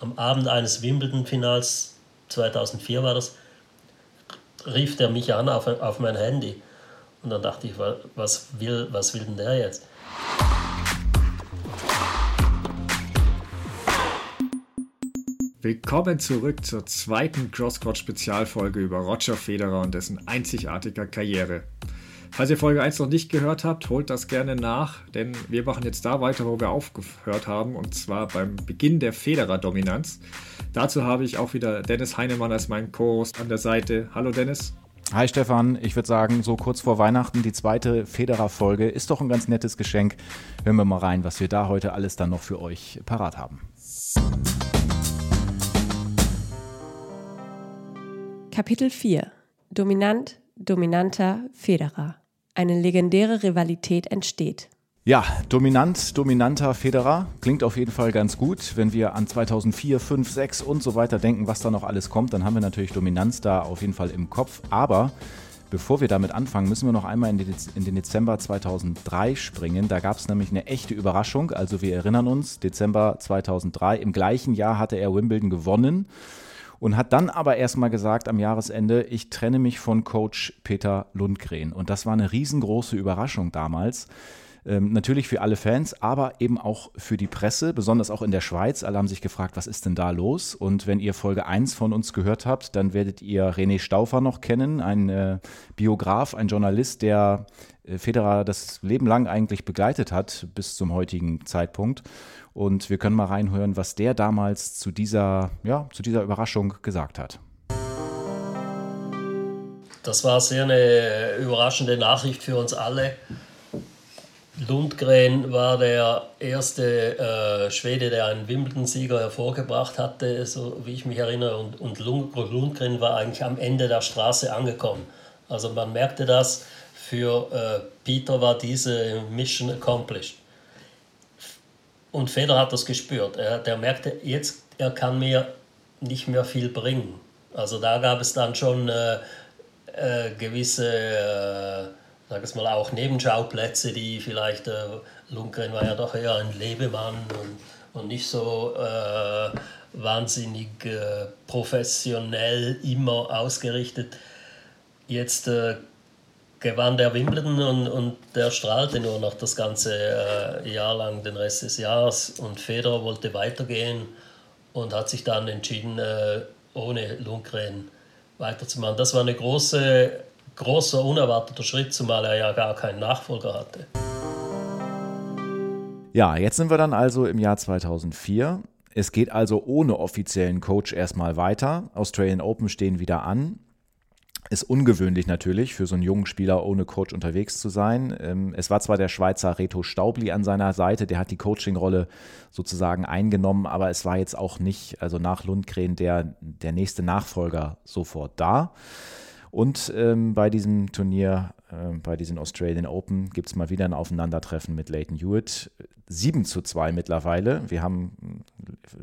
am Abend eines Wimbledon-Finals, 2004 war das, rief der mich an auf, auf mein Handy. Und dann dachte ich, was will, was will denn der jetzt? Willkommen zurück zur zweiten Crosscourt-Spezialfolge über Roger Federer und dessen einzigartiger Karriere. Falls ihr Folge 1 noch nicht gehört habt, holt das gerne nach, denn wir machen jetzt da weiter, wo wir aufgehört haben, und zwar beim Beginn der Federer-Dominanz. Dazu habe ich auch wieder Dennis Heinemann als meinen Co-Host an der Seite. Hallo Dennis. Hi Stefan, ich würde sagen, so kurz vor Weihnachten die zweite Federer-Folge ist doch ein ganz nettes Geschenk. Hören wir mal rein, was wir da heute alles dann noch für euch parat haben. Kapitel 4 Dominant, dominanter Federer. Eine legendäre Rivalität entsteht. Ja, dominant, dominanter Federer klingt auf jeden Fall ganz gut. Wenn wir an 2004, 5, 6 und so weiter denken, was da noch alles kommt, dann haben wir natürlich Dominanz da auf jeden Fall im Kopf. Aber bevor wir damit anfangen, müssen wir noch einmal in den Dezember 2003 springen. Da gab es nämlich eine echte Überraschung. Also wir erinnern uns, Dezember 2003, im gleichen Jahr hatte er Wimbledon gewonnen und hat dann aber erstmal gesagt am Jahresende, ich trenne mich von Coach Peter Lundgren. Und das war eine riesengroße Überraschung damals. Ähm, natürlich für alle Fans, aber eben auch für die Presse, besonders auch in der Schweiz. Alle haben sich gefragt, was ist denn da los? Und wenn ihr Folge 1 von uns gehört habt, dann werdet ihr René Stauffer noch kennen, ein äh, Biograf, ein Journalist, der Federer das Leben lang eigentlich begleitet hat bis zum heutigen Zeitpunkt. Und wir können mal reinhören, was der damals zu dieser, ja, zu dieser Überraschung gesagt hat. Das war sehr eine überraschende Nachricht für uns alle. Lundgren war der erste äh, Schwede, der einen Wimbledon-Sieger hervorgebracht hatte, so wie ich mich erinnere. Und, und Lundgren war eigentlich am Ende der Straße angekommen. Also man merkte das, für äh, Peter war diese Mission accomplished. Und Federer hat das gespürt. Er, der merkte, jetzt er kann mir nicht mehr viel bringen. Also da gab es dann schon äh, äh, gewisse, äh, sag es mal, auch Nebenschauplätze, die vielleicht, äh, Lundgren war ja doch eher ein Lebemann und, und nicht so äh, wahnsinnig äh, professionell immer ausgerichtet. Jetzt äh, gewann der Wimbledon und, und der strahlte nur noch das ganze äh, Jahr lang, den Rest des Jahres. Und Federer wollte weitergehen und hat sich dann entschieden, äh, ohne Lundgren weiterzumachen. Das war ein große, großer, unerwarteter Schritt, zumal er ja gar keinen Nachfolger hatte. Ja, jetzt sind wir dann also im Jahr 2004. Es geht also ohne offiziellen Coach erstmal weiter. Australian Open stehen wieder an. Ist ungewöhnlich natürlich für so einen jungen Spieler ohne Coach unterwegs zu sein. Ähm, es war zwar der Schweizer Reto Staubli an seiner Seite, der hat die Coaching-Rolle sozusagen eingenommen, aber es war jetzt auch nicht, also nach Lundgren, der, der nächste Nachfolger sofort da. Und ähm, bei diesem Turnier, äh, bei diesen Australian Open, gibt es mal wieder ein Aufeinandertreffen mit Leighton Hewitt. 7 zu 2 mittlerweile. Wir haben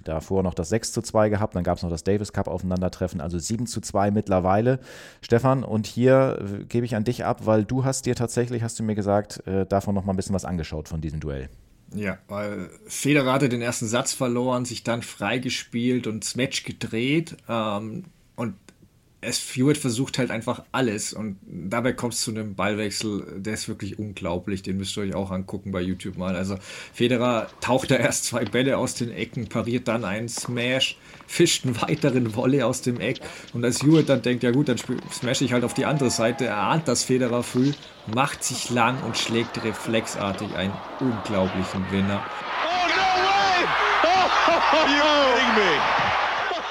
davor noch das 6 zu 2 gehabt, dann gab es noch das Davis Cup Aufeinandertreffen, also 7 zu 2 mittlerweile. Stefan, und hier äh, gebe ich an dich ab, weil du hast dir tatsächlich, hast du mir gesagt, äh, davon noch mal ein bisschen was angeschaut von diesem Duell. Ja, weil Federer hatte den ersten Satz verloren, sich dann freigespielt und das Match gedreht. Ähm, und es Hewitt versucht halt einfach alles und dabei kommt es zu einem Ballwechsel, der ist wirklich unglaublich, den müsst ihr euch auch angucken bei YouTube mal. Also Federer taucht da erst zwei Bälle aus den Ecken, pariert dann einen Smash, fischt einen weiteren Volley aus dem Eck und als Hewitt dann denkt, ja gut, dann smash ich halt auf die andere Seite, er ahnt das Federer früh, macht sich lang und schlägt reflexartig einen unglaublichen Winner. Oh, no way! Oh, you're kidding me!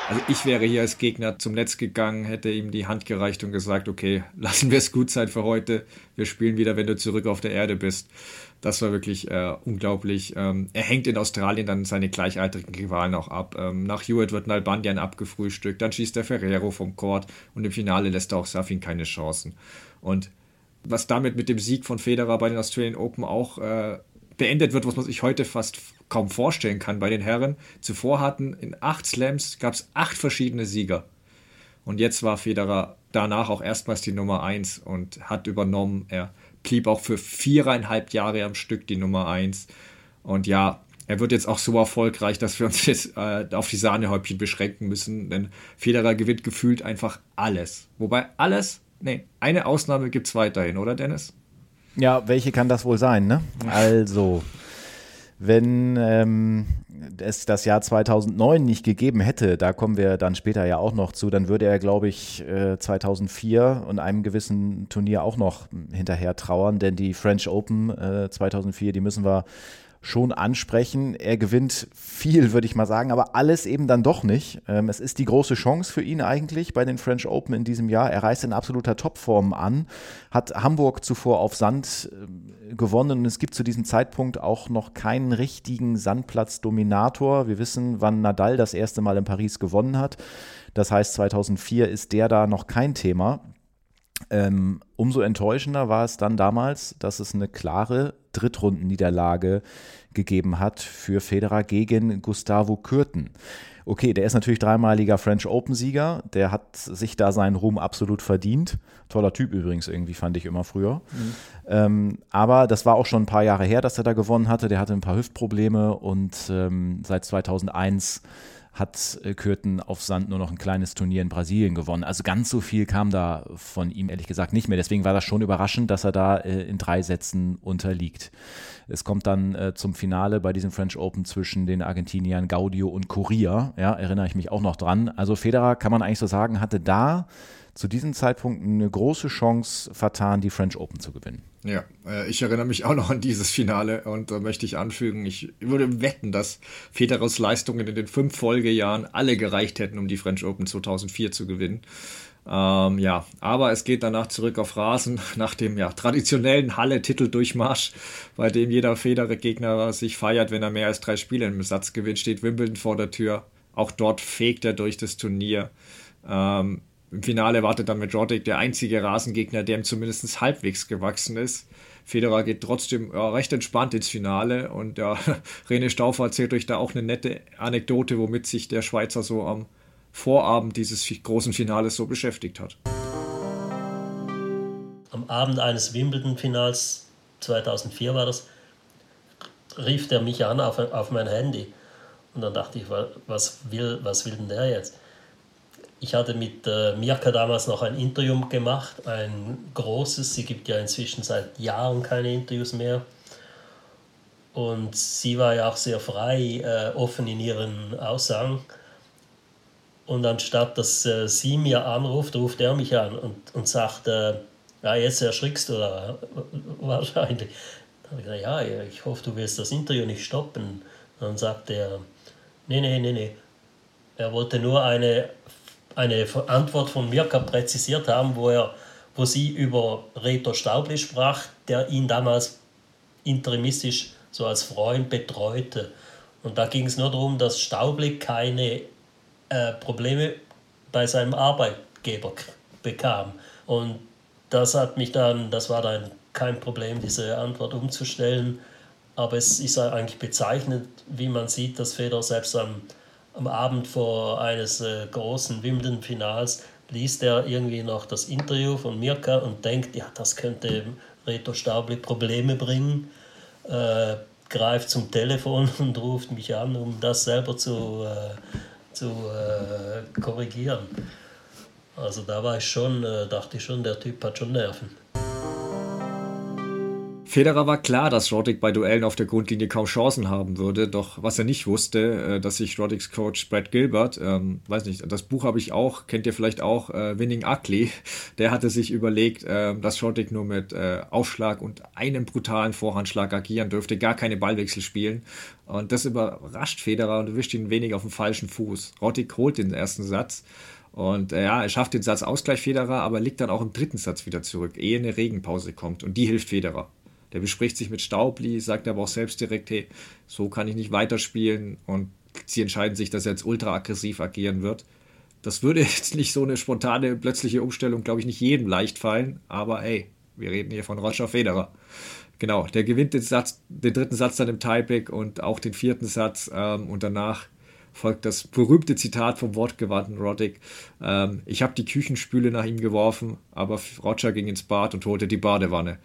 Also ich wäre hier als Gegner zum Netz gegangen, hätte ihm die Hand gereicht und gesagt, okay, lassen wir es gut sein für heute. Wir spielen wieder, wenn du zurück auf der Erde bist. Das war wirklich äh, unglaublich. Ähm, er hängt in Australien dann seine gleichaltrigen Rivalen auch ab. Ähm, nach Hewitt wird Nalbandian abgefrühstückt, dann schießt der Ferrero vom Court und im Finale lässt er auch Safin keine Chancen. Und was damit mit dem Sieg von Federer bei den Australian Open auch äh, beendet wird, was man sich heute fast kaum vorstellen kann bei den Herren. Zuvor hatten in acht Slams gab es acht verschiedene Sieger. Und jetzt war Federer danach auch erstmals die Nummer eins und hat übernommen. Er blieb auch für viereinhalb Jahre am Stück die Nummer eins. Und ja, er wird jetzt auch so erfolgreich, dass wir uns jetzt äh, auf die Sahnehäubchen beschränken müssen, denn Federer gewinnt gefühlt einfach alles. Wobei alles, nee, eine Ausnahme gibt es weiterhin, oder Dennis? Ja, welche kann das wohl sein, ne? Also, wenn ähm, es das Jahr 2009 nicht gegeben hätte, da kommen wir dann später ja auch noch zu, dann würde er, glaube ich, 2004 und einem gewissen Turnier auch noch hinterher trauern, denn die French Open 2004, die müssen wir schon ansprechen. Er gewinnt viel, würde ich mal sagen, aber alles eben dann doch nicht. Ähm, es ist die große Chance für ihn eigentlich bei den French Open in diesem Jahr. Er reist in absoluter Topform an, hat Hamburg zuvor auf Sand äh, gewonnen und es gibt zu diesem Zeitpunkt auch noch keinen richtigen Sandplatz-Dominator. Wir wissen, wann Nadal das erste Mal in Paris gewonnen hat. Das heißt, 2004 ist der da noch kein Thema. Ähm, umso enttäuschender war es dann damals, dass es eine klare Drittrundenniederlage gegeben hat für Federer gegen Gustavo Kürten. Okay, der ist natürlich dreimaliger French Open-Sieger. Der hat sich da seinen Ruhm absolut verdient. Toller Typ übrigens irgendwie, fand ich immer früher. Mhm. Ähm, aber das war auch schon ein paar Jahre her, dass er da gewonnen hatte. Der hatte ein paar Hüftprobleme und ähm, seit 2001 hat äh, Kürten auf Sand nur noch ein kleines Turnier in Brasilien gewonnen. Also ganz so viel kam da von ihm ehrlich gesagt nicht mehr. Deswegen war das schon überraschend, dass er da äh, in drei Sätzen unterliegt. Es kommt dann äh, zum Finale bei diesem French Open zwischen den Argentiniern Gaudio und Correa. Ja, erinnere ich mich auch noch dran. Also Federer kann man eigentlich so sagen, hatte da zu diesem Zeitpunkt eine große Chance vertan, die French Open zu gewinnen. Ja, äh, ich erinnere mich auch noch an dieses Finale und da möchte ich anfügen, ich würde wetten, dass Federers Leistungen in den fünf Folgejahren alle gereicht hätten, um die French Open 2004 zu gewinnen. Ähm, ja, aber es geht danach zurück auf Rasen nach dem ja, traditionellen Halle-Titeldurchmarsch, bei dem jeder Federer-Gegner sich feiert, wenn er mehr als drei Spiele im Satz gewinnt, steht Wimbledon vor der Tür. Auch dort fegt er durch das Turnier. Ähm, im Finale wartet dann mit Roddick der einzige Rasengegner, der ihm zumindest halbwegs gewachsen ist. Federer geht trotzdem ja, recht entspannt ins Finale und ja, René Stauffer erzählt euch da auch eine nette Anekdote, womit sich der Schweizer so am Vorabend dieses großen Finales so beschäftigt hat. Am Abend eines Wimbledon-Finals 2004 war das, rief der mich an auf, auf mein Handy. Und dann dachte ich, was will, was will denn der jetzt? Ich hatte mit äh, Mirka damals noch ein Interview gemacht, ein großes. Sie gibt ja inzwischen seit Jahren keine Interviews mehr. Und sie war ja auch sehr frei, äh, offen in ihren Aussagen. Und anstatt dass äh, sie mir anruft, ruft er mich an und, und sagt, äh, ja, jetzt erschrickst du da wahrscheinlich. Dann habe ich gesagt, ja, ich hoffe, du willst das Interview nicht stoppen. Dann sagt er, nee, nee, nee, nee. Er wollte nur eine eine Antwort von Mirka präzisiert haben, wo, er, wo sie über Reto Staubli sprach, der ihn damals interimistisch so als Freund betreute. Und da ging es nur darum, dass Staubli keine äh, Probleme bei seinem Arbeitgeber bekam. Und das hat mich dann, das war dann kein Problem, diese Antwort umzustellen. Aber es ist eigentlich bezeichnend, wie man sieht, dass Federer selbst am am Abend vor eines äh, großen Wimbledon-Finals liest er irgendwie noch das Interview von Mirka und denkt, ja, das könnte Reto Staubli Probleme bringen, äh, greift zum Telefon und ruft mich an, um das selber zu, äh, zu äh, korrigieren. Also da war ich schon, äh, dachte ich schon, der Typ hat schon Nerven. Federer war klar, dass Roddick bei Duellen auf der Grundlinie kaum Chancen haben würde, doch was er nicht wusste, äh, dass sich Roddicks Coach Brad Gilbert, ähm, weiß nicht, das Buch habe ich auch, kennt ihr vielleicht auch, äh, Winning Ugly, der hatte sich überlegt, äh, dass Roddick nur mit äh, Aufschlag und einem brutalen Vorhandschlag agieren dürfte, gar keine Ballwechsel spielen und das überrascht Federer und erwischt ihn wenig auf dem falschen Fuß. Roddick holt den ersten Satz und äh, ja, er schafft den Satz Ausgleich Federer, aber liegt dann auch im dritten Satz wieder zurück, ehe eine Regenpause kommt und die hilft Federer. Der bespricht sich mit Staubli, sagt aber auch selbst direkt, hey, so kann ich nicht weiterspielen und sie entscheiden sich, dass er jetzt ultra aggressiv agieren wird. Das würde jetzt nicht so eine spontane, plötzliche Umstellung, glaube ich, nicht jedem leicht fallen, aber hey, wir reden hier von Roger Federer. Genau, der gewinnt den, Satz, den dritten Satz dann im Tieback und auch den vierten Satz ähm, und danach folgt das berühmte Zitat vom wortgewandten Roddick. Ähm, ich habe die Küchenspüle nach ihm geworfen, aber Roger ging ins Bad und holte die Badewanne.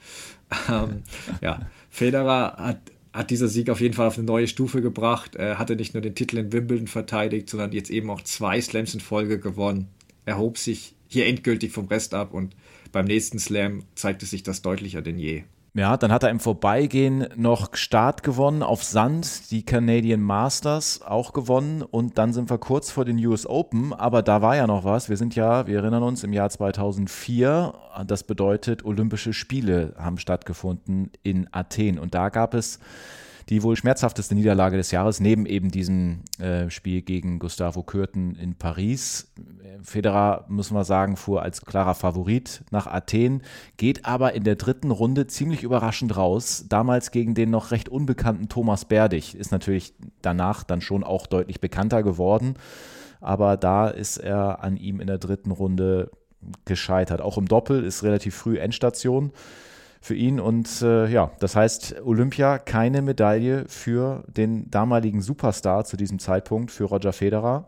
Ähm, ja, Federer hat hat dieser Sieg auf jeden Fall auf eine neue Stufe gebracht. Er hatte nicht nur den Titel in Wimbledon verteidigt, sondern jetzt eben auch zwei Slams in Folge gewonnen. Er hob sich hier endgültig vom Rest ab und beim nächsten Slam zeigte sich das deutlicher denn je. Ja, dann hat er im Vorbeigehen noch Start gewonnen auf Sand, die Canadian Masters auch gewonnen und dann sind wir kurz vor den US Open, aber da war ja noch was. Wir sind ja, wir erinnern uns, im Jahr 2004, das bedeutet Olympische Spiele haben stattgefunden in Athen und da gab es die wohl schmerzhafteste Niederlage des Jahres, neben eben diesem äh, Spiel gegen Gustavo Kürten in Paris. Federer, müssen wir sagen, fuhr als klarer Favorit nach Athen, geht aber in der dritten Runde ziemlich überraschend raus. Damals gegen den noch recht unbekannten Thomas Berdig. Ist natürlich danach dann schon auch deutlich bekannter geworden. Aber da ist er an ihm in der dritten Runde gescheitert. Auch im Doppel ist relativ früh Endstation für ihn. Und äh, ja, das heißt, Olympia keine Medaille für den damaligen Superstar zu diesem Zeitpunkt, für Roger Federer.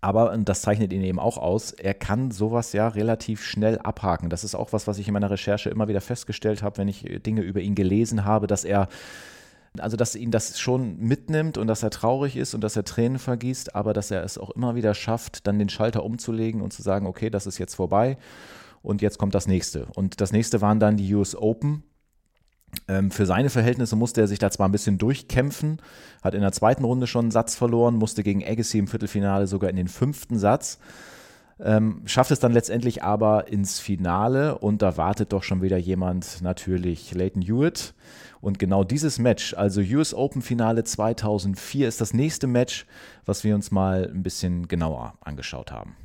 Aber, und das zeichnet ihn eben auch aus, er kann sowas ja relativ schnell abhaken. Das ist auch was, was ich in meiner Recherche immer wieder festgestellt habe, wenn ich Dinge über ihn gelesen habe, dass er also, dass ihn das schon mitnimmt und dass er traurig ist und dass er Tränen vergießt, aber dass er es auch immer wieder schafft, dann den Schalter umzulegen und zu sagen, okay, das ist jetzt vorbei und jetzt kommt das nächste. Und das nächste waren dann die US Open. Ähm, für seine Verhältnisse musste er sich da zwar ein bisschen durchkämpfen, hat in der zweiten Runde schon einen Satz verloren, musste gegen Agassi im Viertelfinale sogar in den fünften Satz. Ähm, schafft es dann letztendlich aber ins Finale und da wartet doch schon wieder jemand, natürlich Leighton Hewitt. Und genau dieses Match, also US Open Finale 2004, ist das nächste Match, was wir uns mal ein bisschen genauer angeschaut haben.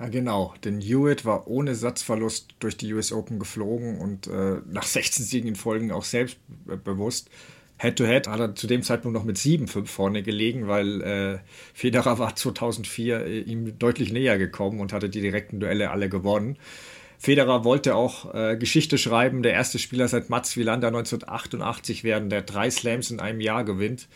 Ja, genau. Denn Hewitt war ohne Satzverlust durch die US Open geflogen und äh, nach 16 Siegen in Folgen auch selbstbewusst. Head-to-Head -head hat er zu dem Zeitpunkt noch mit 7-5 vorne gelegen, weil äh, Federer war 2004 äh, ihm deutlich näher gekommen und hatte die direkten Duelle alle gewonnen. Federer wollte auch äh, Geschichte schreiben, der erste Spieler seit Mats Wilander 1988 werden, der drei Slams in einem Jahr gewinnt.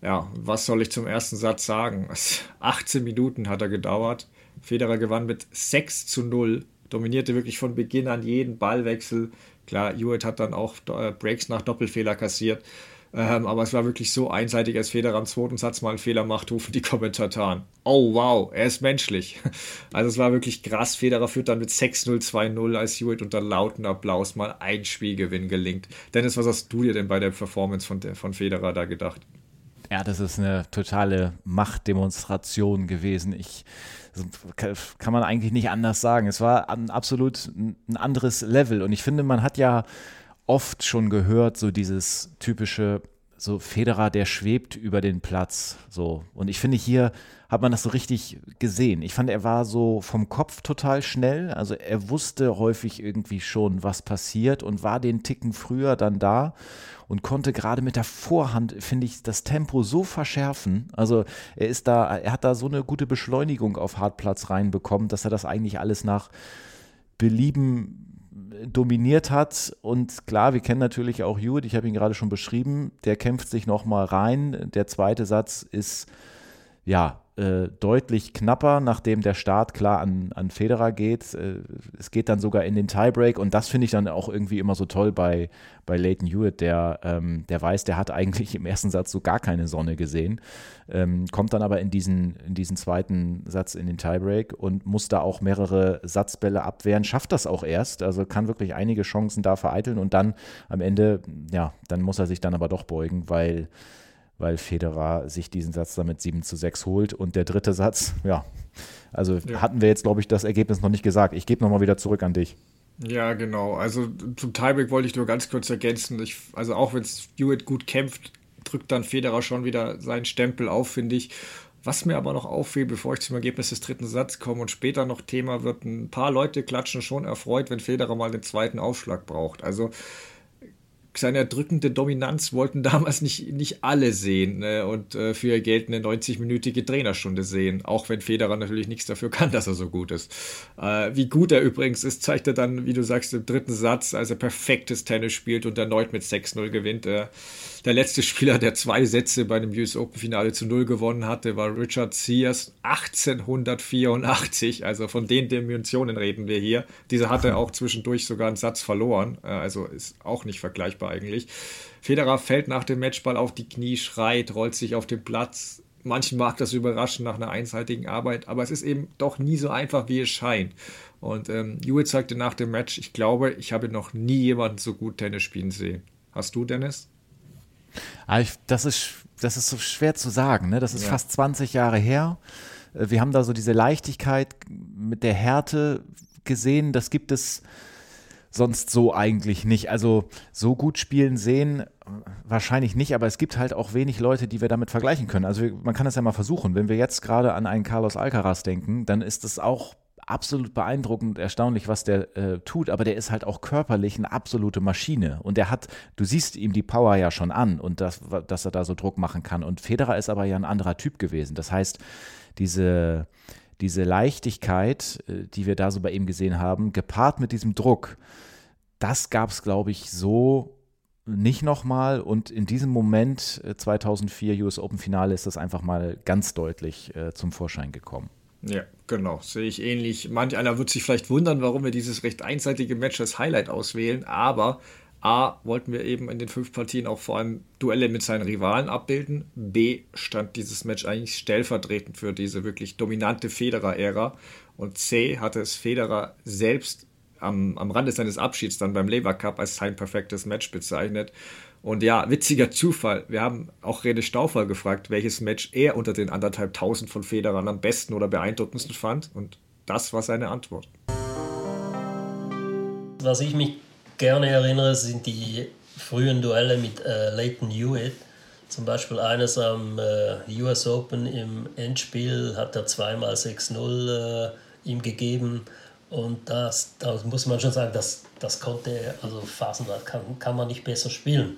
Ja, was soll ich zum ersten Satz sagen? 18 Minuten hat er gedauert. Federer gewann mit 6 zu 0, dominierte wirklich von Beginn an jeden Ballwechsel. Klar, Hewitt hat dann auch äh, Breaks nach Doppelfehler kassiert. Ähm, aber es war wirklich so einseitig, als Federer am zweiten Satz mal einen Fehler macht, rufen die Kommentatoren. Oh wow, er ist menschlich. Also es war wirklich krass. Federer führt dann mit 6-0, 2-0, als Hewitt unter lauten Applaus mal ein Spielgewinn gelingt. Dennis, was hast du dir denn bei der Performance von, von Federer da gedacht? Ja, das ist eine totale Machtdemonstration gewesen. Ich kann man eigentlich nicht anders sagen. Es war ein absolut ein anderes Level und ich finde, man hat ja oft schon gehört, so dieses typische, so Federer, der schwebt über den Platz, so. Und ich finde, hier hat man das so richtig gesehen. Ich fand, er war so vom Kopf total schnell. Also er wusste häufig irgendwie schon, was passiert und war den Ticken früher dann da und konnte gerade mit der Vorhand, finde ich, das Tempo so verschärfen. Also er ist da, er hat da so eine gute Beschleunigung auf Hartplatz reinbekommen, dass er das eigentlich alles nach Belieben dominiert hat. Und klar, wir kennen natürlich auch Hewitt, ich habe ihn gerade schon beschrieben, der kämpft sich nochmal rein. Der zweite Satz ist, ja, äh, deutlich knapper, nachdem der Start klar an, an Federer geht. Äh, es geht dann sogar in den Tiebreak und das finde ich dann auch irgendwie immer so toll bei, bei Leighton Hewitt, der, ähm, der weiß, der hat eigentlich im ersten Satz so gar keine Sonne gesehen, ähm, kommt dann aber in diesen, in diesen zweiten Satz in den Tiebreak und muss da auch mehrere Satzbälle abwehren, schafft das auch erst, also kann wirklich einige Chancen da vereiteln und dann am Ende, ja, dann muss er sich dann aber doch beugen, weil weil Federer sich diesen Satz damit 7 zu 6 holt. Und der dritte Satz, ja, also ja. hatten wir jetzt, glaube ich, das Ergebnis noch nicht gesagt. Ich gebe nochmal wieder zurück an dich. Ja, genau. Also zum Tiebreak wollte ich nur ganz kurz ergänzen. Ich, also auch wenn Stewart gut kämpft, drückt dann Federer schon wieder seinen Stempel auf, finde ich. Was mir aber noch auffällt, bevor ich zum Ergebnis des dritten Satzes komme und später noch Thema wird, ein paar Leute klatschen schon erfreut, wenn Federer mal den zweiten Aufschlag braucht. Also seine erdrückende Dominanz wollten damals nicht, nicht alle sehen ne? und äh, für ihr Geld eine 90-minütige Trainerstunde sehen, auch wenn Federer natürlich nichts dafür kann, dass er so gut ist. Äh, wie gut er übrigens ist, zeigt er dann, wie du sagst, im dritten Satz, als er perfektes Tennis spielt und erneut mit 6-0 gewinnt. Äh, Der letzte Spieler, der zwei Sätze bei dem US Open Finale zu Null gewonnen hatte, war Richard Sears 1884. Also von den Dimensionen reden wir hier. Dieser hatte auch zwischendurch sogar einen Satz verloren. Äh, also ist auch nicht vergleichbar eigentlich. Federer fällt nach dem Matchball auf die Knie, schreit, rollt sich auf den Platz. Manchen mag das überraschen nach einer einseitigen Arbeit, aber es ist eben doch nie so einfach, wie es scheint. Und ähm, Hewitt sagte nach dem Match, ich glaube, ich habe noch nie jemanden so gut Tennis spielen sehen. Hast du, Dennis? Ah, das ist, das ist so schwer zu sagen. Ne? Das ist ja. fast 20 Jahre her. Äh, wir haben da so diese Leichtigkeit mit der Härte gesehen. Das gibt es sonst so eigentlich nicht. Also so gut spielen sehen wahrscheinlich nicht, aber es gibt halt auch wenig Leute, die wir damit vergleichen können. Also man kann das ja mal versuchen. Wenn wir jetzt gerade an einen Carlos Alcaraz denken, dann ist es auch absolut beeindruckend, erstaunlich, was der äh, tut, aber der ist halt auch körperlich eine absolute Maschine. Und der hat, du siehst ihm die Power ja schon an und das, dass er da so Druck machen kann. Und Federer ist aber ja ein anderer Typ gewesen. Das heißt, diese, diese Leichtigkeit, äh, die wir da so bei ihm gesehen haben, gepaart mit diesem Druck, das gab es, glaube ich, so nicht nochmal. Und in diesem Moment, 2004 äh, US Open Finale, ist das einfach mal ganz deutlich äh, zum Vorschein gekommen. Ja, genau, sehe ich ähnlich. Manch einer wird sich vielleicht wundern, warum wir dieses recht einseitige Match als Highlight auswählen, aber A, wollten wir eben in den fünf Partien auch vor allem Duelle mit seinen Rivalen abbilden. B, stand dieses Match eigentlich stellvertretend für diese wirklich dominante Federer-Ära. Und C, hatte es Federer selbst am, am Rande seines Abschieds dann beim Lever Cup als sein perfektes Match bezeichnet. Und ja, witziger Zufall. Wir haben auch Rene Stauffer gefragt, welches Match er unter den anderthalb tausend von Federern am besten oder beeindruckendsten fand. Und das war seine Antwort. Was ich mich gerne erinnere, sind die frühen Duelle mit äh, Leighton Hewitt. Zum Beispiel eines am äh, US Open im Endspiel hat er zweimal 6-0 äh, ihm gegeben. Und das, das muss man schon sagen, das, das konnte, also Phasenrad kann, kann man nicht besser spielen.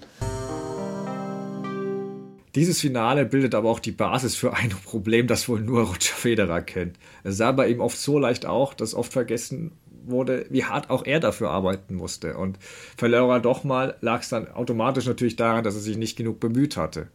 Dieses Finale bildet aber auch die Basis für ein Problem, das wohl nur Roger Federer kennt. Es sah bei ihm oft so leicht auch, dass oft vergessen wurde, wie hart auch er dafür arbeiten musste. Und verlor er doch mal, lag es dann automatisch natürlich daran, dass er sich nicht genug bemüht hatte.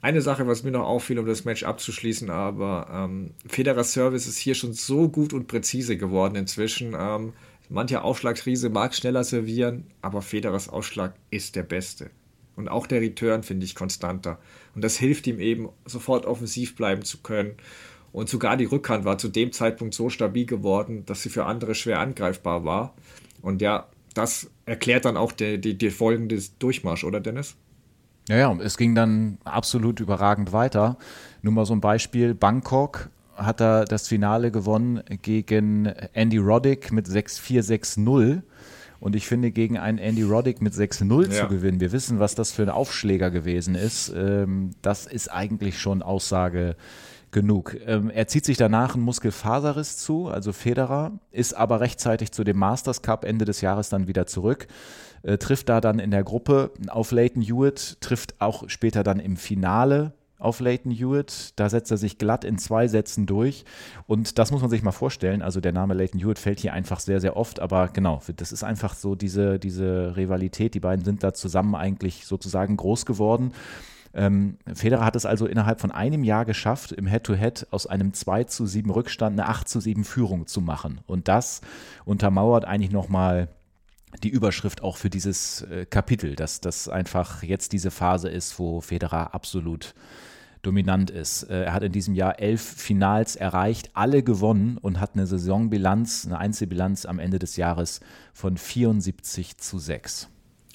Eine Sache, was mir noch auffiel, um das Match abzuschließen, aber ähm, Federers Service ist hier schon so gut und präzise geworden inzwischen. Ähm, mancher Aufschlagsriese mag schneller servieren, aber Federers Ausschlag ist der beste. Und auch der Return finde ich konstanter. Und das hilft ihm eben, sofort offensiv bleiben zu können. Und sogar die Rückhand war zu dem Zeitpunkt so stabil geworden, dass sie für andere schwer angreifbar war. Und ja, das erklärt dann auch die, die, die folgende Durchmarsch, oder Dennis? Ja, ja, es ging dann absolut überragend weiter. Nur mal so ein Beispiel: Bangkok hat er das Finale gewonnen gegen Andy Roddick mit 6-4, 6-0. Und ich finde, gegen einen Andy Roddick mit 6-0 ja. zu gewinnen, wir wissen, was das für ein Aufschläger gewesen ist, ähm, das ist eigentlich schon Aussage genug. Ähm, er zieht sich danach einen Muskelfaserriss zu, also Federer, ist aber rechtzeitig zu dem Masters Cup Ende des Jahres dann wieder zurück äh, trifft da dann in der Gruppe auf Leighton Hewitt, trifft auch später dann im Finale auf Leighton Hewitt. Da setzt er sich glatt in zwei Sätzen durch. Und das muss man sich mal vorstellen. Also der Name Leighton Hewitt fällt hier einfach sehr, sehr oft. Aber genau, das ist einfach so diese, diese Rivalität. Die beiden sind da zusammen eigentlich sozusagen groß geworden. Ähm, Federer hat es also innerhalb von einem Jahr geschafft, im Head-to-Head -Head aus einem 2 zu 7 Rückstand eine 8 zu 7 Führung zu machen. Und das untermauert eigentlich nochmal die Überschrift auch für dieses äh, Kapitel, dass das einfach jetzt diese Phase ist, wo Federer absolut dominant ist. Äh, er hat in diesem Jahr elf Finals erreicht, alle gewonnen und hat eine Saisonbilanz, eine Einzelbilanz am Ende des Jahres von 74 zu 6.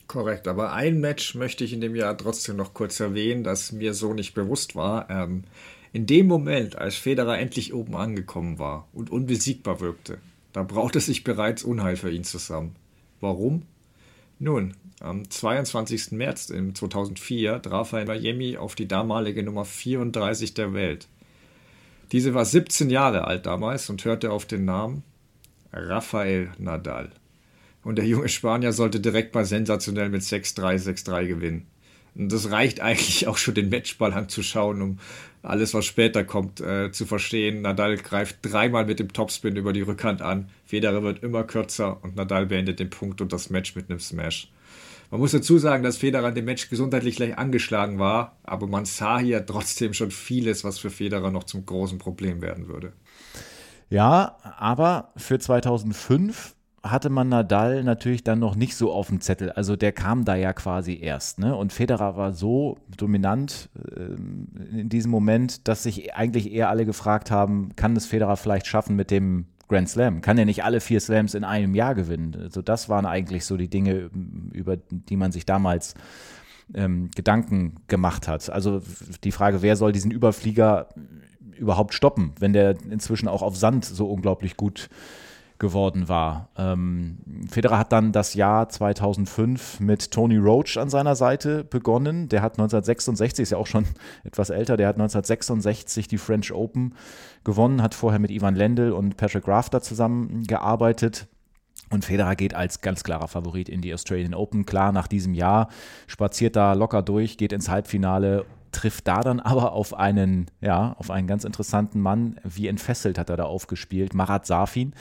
Korrekt, aber ein Match möchte ich in dem Jahr trotzdem noch kurz erwähnen, das mir so nicht bewusst war. Ähm, in dem Moment, als Federer endlich oben angekommen war und unbesiegbar wirkte, da braute sich bereits Unheil für ihn zusammen. Warum? Nun, am 22. März 2004 traf er in Miami auf die damalige Nummer 34 der Welt. Diese war 17 Jahre alt damals und hörte auf den Namen Rafael Nadal. Und der junge Spanier sollte direkt mal sensationell mit 6-3, 6-3 gewinnen. Und das reicht eigentlich auch schon den Matchball anzuschauen, um alles, was später kommt, äh, zu verstehen. Nadal greift dreimal mit dem Topspin über die Rückhand an. Federer wird immer kürzer und Nadal beendet den Punkt und das Match mit einem Smash. Man muss dazu sagen, dass Federer in dem Match gesundheitlich gleich angeschlagen war, aber man sah hier trotzdem schon vieles, was für Federer noch zum großen Problem werden würde. Ja, aber für 2005 hatte man Nadal natürlich dann noch nicht so auf dem Zettel. Also der kam da ja quasi erst. Ne? Und Federer war so dominant äh, in diesem Moment, dass sich eigentlich eher alle gefragt haben, kann es Federer vielleicht schaffen mit dem Grand Slam? Kann er nicht alle vier Slams in einem Jahr gewinnen? Also das waren eigentlich so die Dinge, über die man sich damals ähm, Gedanken gemacht hat. Also die Frage, wer soll diesen Überflieger überhaupt stoppen, wenn der inzwischen auch auf Sand so unglaublich gut geworden war. Ähm, Federer hat dann das Jahr 2005 mit Tony Roach an seiner Seite begonnen. Der hat 1966, ist ja auch schon etwas älter, der hat 1966 die French Open gewonnen, hat vorher mit Ivan Lendl und Patrick Rafter zusammengearbeitet. Und Federer geht als ganz klarer Favorit in die Australian Open. Klar, nach diesem Jahr spaziert da locker durch, geht ins Halbfinale trifft da dann aber auf einen, ja, auf einen ganz interessanten Mann. Wie entfesselt hat er da aufgespielt? Marat Safin,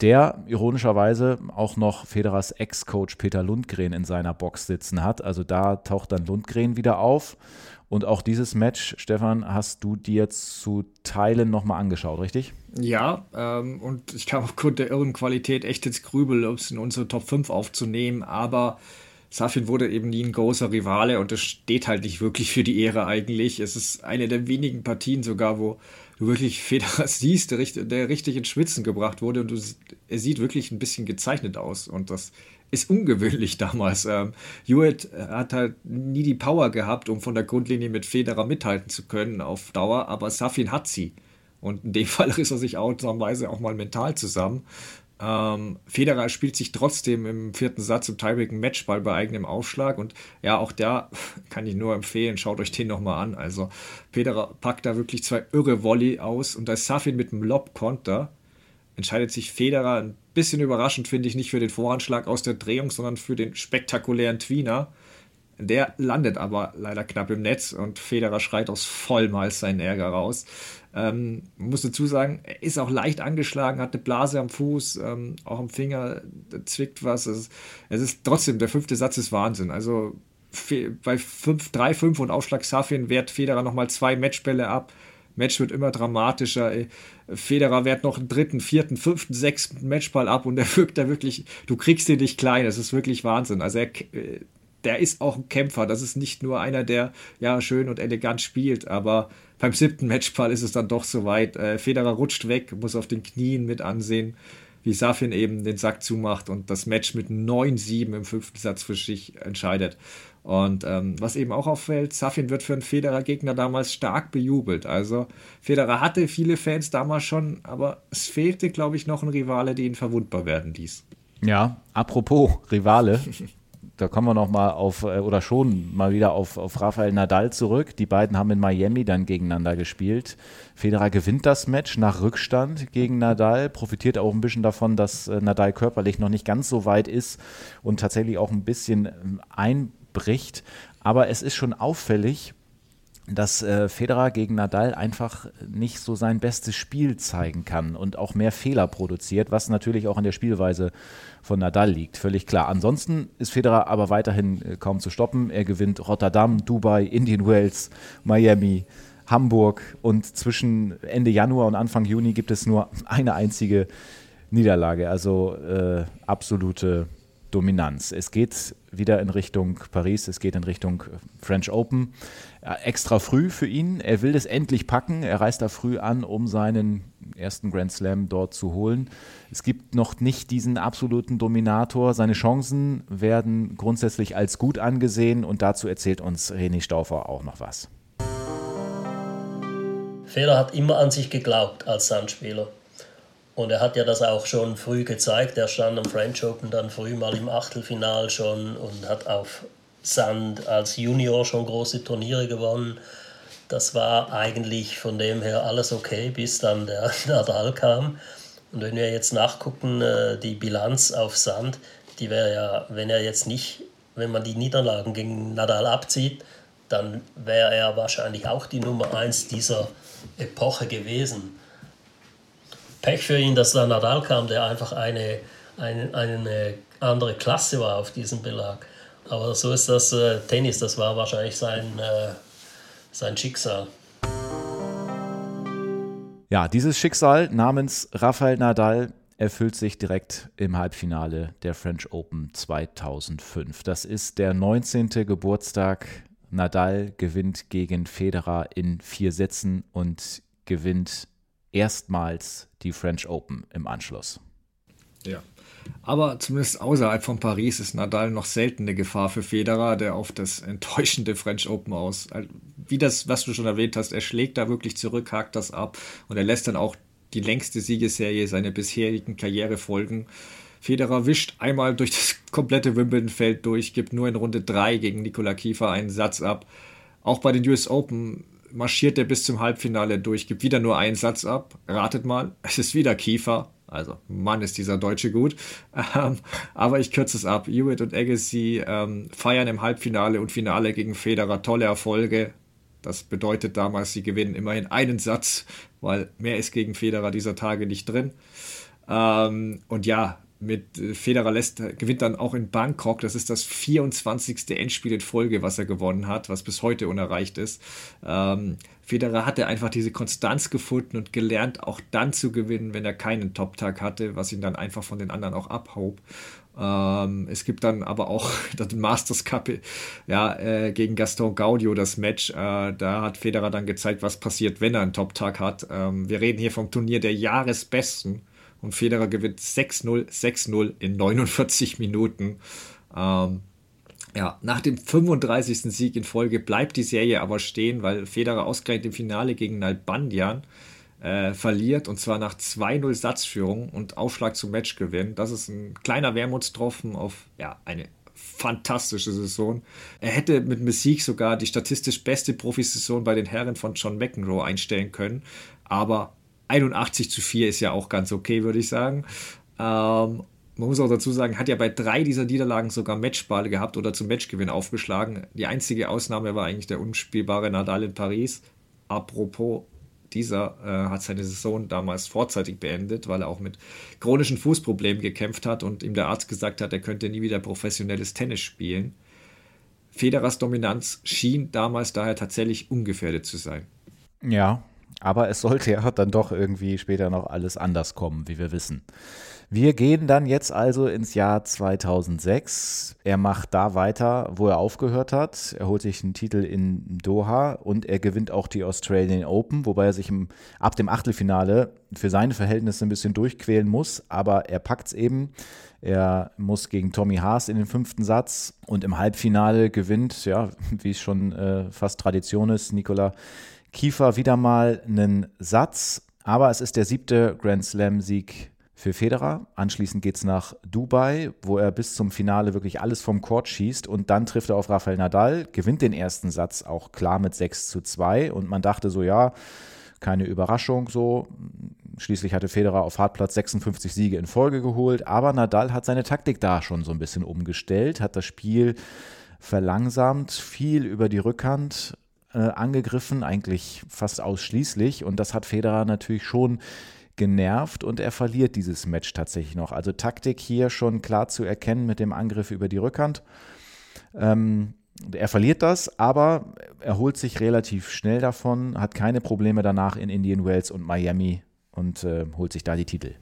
der ironischerweise auch noch Federers Ex-Coach Peter Lundgren in seiner Box sitzen hat. Also da taucht dann Lundgren wieder auf. Und auch dieses Match, Stefan, hast du dir zu Teilen nochmal angeschaut, richtig? Ja, ähm, und ich kam aufgrund der irren Qualität echt ins Grübel, um es in unsere Top 5 aufzunehmen, aber Safin wurde eben nie ein großer Rivale und das steht halt nicht wirklich für die Ehre eigentlich. Es ist eine der wenigen Partien sogar, wo du wirklich Federer siehst, der, der richtig ins Schwitzen gebracht wurde und du, er sieht wirklich ein bisschen gezeichnet aus und das ist ungewöhnlich damals. Ähm, Hewitt hat halt nie die Power gehabt, um von der Grundlinie mit Federer mithalten zu können auf Dauer, aber Safin hat sie. Und in dem Fall riss er sich ausnahmsweise auch mal mental zusammen. Ähm, Federer spielt sich trotzdem im vierten Satz im Tiebreak einen Matchball bei eigenem Aufschlag und ja, auch da kann ich nur empfehlen, schaut euch den nochmal an. Also Federer packt da wirklich zwei irre Volley aus und ist Safin mit einem Lob-Konter entscheidet sich Federer ein bisschen überraschend, finde ich, nicht für den Voranschlag aus der Drehung, sondern für den spektakulären Tweener. Der landet aber leider knapp im Netz und Federer schreit aus Vollmals seinen Ärger raus. Ähm, muss dazu sagen, er ist auch leicht angeschlagen, hat eine Blase am Fuß, ähm, auch am Finger, zwickt was. Es ist, es ist, trotzdem, der fünfte Satz ist Wahnsinn. Also bei 5, 3, 5 und Aufschlag Safin wehrt Federer nochmal zwei Matchbälle ab. Match wird immer dramatischer. Federer wehrt noch einen dritten, vierten, fünften, sechsten Matchball ab und der wirkt da wirklich, du kriegst ihn nicht klein. Das ist wirklich Wahnsinn. Also er, äh, der ist auch ein Kämpfer. Das ist nicht nur einer, der ja schön und elegant spielt, aber beim siebten Matchball ist es dann doch soweit. Äh, Federer rutscht weg, muss auf den Knien mit ansehen, wie Safin eben den Sack zumacht und das Match mit 9-7 im fünften Satz für sich entscheidet. Und ähm, was eben auch auffällt, Safin wird für einen Federer-Gegner damals stark bejubelt. Also Federer hatte viele Fans damals schon, aber es fehlte, glaube ich, noch ein Rivale, der ihn verwundbar werden ließ. Ja, apropos Rivale, da kommen wir noch mal auf, äh, oder schon mal wieder auf, auf Rafael Nadal zurück. Die beiden haben in Miami dann gegeneinander gespielt. Federer gewinnt das Match nach Rückstand gegen Nadal, profitiert auch ein bisschen davon, dass äh, Nadal körperlich noch nicht ganz so weit ist und tatsächlich auch ein bisschen ähm, einbricht. Aber es ist schon auffällig, dass äh, Federer gegen Nadal einfach nicht so sein bestes Spiel zeigen kann und auch mehr Fehler produziert, was natürlich auch an der Spielweise von Nadal liegt, völlig klar. Ansonsten ist Federer aber weiterhin äh, kaum zu stoppen. Er gewinnt Rotterdam, Dubai, Indian Wells, Miami, Hamburg und zwischen Ende Januar und Anfang Juni gibt es nur eine einzige Niederlage, also äh, absolute Dominanz. Es geht wieder in Richtung Paris, es geht in Richtung French Open. Extra früh für ihn. Er will das endlich packen. Er reist da früh an, um seinen ersten Grand Slam dort zu holen. Es gibt noch nicht diesen absoluten Dominator. Seine Chancen werden grundsätzlich als gut angesehen und dazu erzählt uns René Stauffer auch noch was. Federer hat immer an sich geglaubt als Sandspieler. Und er hat ja das auch schon früh gezeigt. Er stand am French Open dann früh mal im Achtelfinal schon und hat auf Sand als Junior schon große Turniere gewonnen. Das war eigentlich von dem her alles okay, bis dann der Nadal kam. Und wenn wir jetzt nachgucken, äh, die Bilanz auf Sand, die wäre ja, wenn er jetzt nicht, wenn man die Niederlagen gegen Nadal abzieht, dann wäre er wahrscheinlich auch die Nummer 1 dieser Epoche gewesen. Pech für ihn, dass da Nadal kam, der einfach eine, eine, eine andere Klasse war auf diesem Belag. Aber so ist das äh, Tennis, das war wahrscheinlich sein, äh, sein Schicksal. Ja, dieses Schicksal namens Rafael Nadal erfüllt sich direkt im Halbfinale der French Open 2005. Das ist der 19. Geburtstag. Nadal gewinnt gegen Federer in vier Sätzen und gewinnt erstmals die French Open im Anschluss. Ja. Aber zumindest außerhalb von Paris ist Nadal noch selten eine Gefahr für Federer, der auf das enttäuschende French Open aus. Wie das, was du schon erwähnt hast, er schlägt da wirklich zurück, hakt das ab und er lässt dann auch die längste Siegesserie seiner bisherigen Karriere folgen. Federer wischt einmal durch das komplette Wimbledon-Feld durch, gibt nur in Runde 3 gegen Nikola Kiefer einen Satz ab. Auch bei den US Open marschiert er bis zum Halbfinale durch, gibt wieder nur einen Satz ab. Ratet mal, es ist wieder Kiefer. Also, Mann, ist dieser Deutsche gut. Ähm, aber ich kürze es ab. Hewitt und Agassi ähm, feiern im Halbfinale und Finale gegen Federer tolle Erfolge. Das bedeutet damals, sie gewinnen immerhin einen Satz, weil mehr ist gegen Federer dieser Tage nicht drin. Ähm, und ja, mit äh, Federer lässt, gewinnt dann auch in Bangkok. Das ist das 24. Endspiel in Folge, was er gewonnen hat, was bis heute unerreicht ist. Ähm, Federer hatte einfach diese Konstanz gefunden und gelernt, auch dann zu gewinnen, wenn er keinen Top-Tag hatte, was ihn dann einfach von den anderen auch abhob. Ähm, es gibt dann aber auch den Masters Cup ja, äh, gegen Gaston Gaudio, das Match. Äh, da hat Federer dann gezeigt, was passiert, wenn er einen Top-Tag hat. Ähm, wir reden hier vom Turnier der Jahresbesten und Federer gewinnt 6-0, 6-0 in 49 Minuten. Ähm, ja, nach dem 35. Sieg in Folge bleibt die Serie aber stehen, weil Federer ausgerechnet im Finale gegen Nalbandian äh, verliert und zwar nach 2-0 Satzführung und Aufschlag zum Matchgewinn. Das ist ein kleiner Wermutstropfen auf ja, eine fantastische Saison. Er hätte mit Messick sogar die statistisch beste Profisaison bei den Herren von John McEnroe einstellen können, aber 81 zu 4 ist ja auch ganz okay, würde ich sagen. Ähm, man muss auch dazu sagen, hat ja bei drei dieser Niederlagen sogar Matchball gehabt oder zum Matchgewinn aufgeschlagen. Die einzige Ausnahme war eigentlich der unspielbare Nadal in Paris. Apropos, dieser äh, hat seine Saison damals vorzeitig beendet, weil er auch mit chronischen Fußproblemen gekämpft hat und ihm der Arzt gesagt hat, er könnte nie wieder professionelles Tennis spielen. Federers Dominanz schien damals daher tatsächlich ungefährdet zu sein. Ja, aber es sollte ja dann doch irgendwie später noch alles anders kommen, wie wir wissen. Wir gehen dann jetzt also ins Jahr 2006. Er macht da weiter, wo er aufgehört hat. Er holt sich einen Titel in Doha und er gewinnt auch die Australian Open, wobei er sich im, ab dem Achtelfinale für seine Verhältnisse ein bisschen durchquälen muss, aber er packt es eben. Er muss gegen Tommy Haas in den fünften Satz und im Halbfinale gewinnt, ja, wie es schon äh, fast Tradition ist, Nikola Kiefer wieder mal einen Satz, aber es ist der siebte Grand Slam-Sieg für Federer. Anschließend geht es nach Dubai, wo er bis zum Finale wirklich alles vom Court schießt und dann trifft er auf Rafael Nadal, gewinnt den ersten Satz auch klar mit 6 zu 2 und man dachte so, ja, keine Überraschung so. Schließlich hatte Federer auf Hartplatz 56 Siege in Folge geholt, aber Nadal hat seine Taktik da schon so ein bisschen umgestellt, hat das Spiel verlangsamt, viel über die Rückhand angegriffen, eigentlich fast ausschließlich. Und das hat Federer natürlich schon genervt und er verliert dieses Match tatsächlich noch. Also Taktik hier schon klar zu erkennen mit dem Angriff über die Rückhand. Ähm, er verliert das, aber er holt sich relativ schnell davon, hat keine Probleme danach in Indian Wells und Miami und äh, holt sich da die Titel.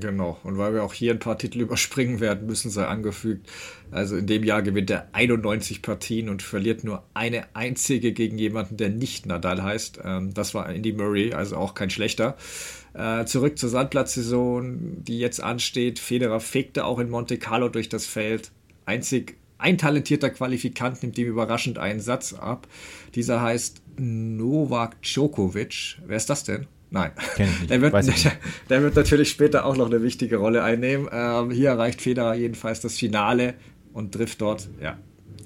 Genau, und weil wir auch hier ein paar Titel überspringen werden, müssen sei angefügt. Also in dem Jahr gewinnt er 91 Partien und verliert nur eine einzige gegen jemanden, der nicht Nadal heißt. Ähm, das war Andy Murray, also auch kein schlechter. Äh, zurück zur Sandplatzsaison, die jetzt ansteht. Federer fegte auch in Monte Carlo durch das Feld. Einzig ein talentierter Qualifikant nimmt ihm überraschend einen Satz ab. Dieser heißt Novak Djokovic. Wer ist das denn? Nein. Der wird, der, der, wird natürlich später auch noch eine wichtige Rolle einnehmen. Ähm, hier erreicht Federer jedenfalls das Finale und trifft dort, ja,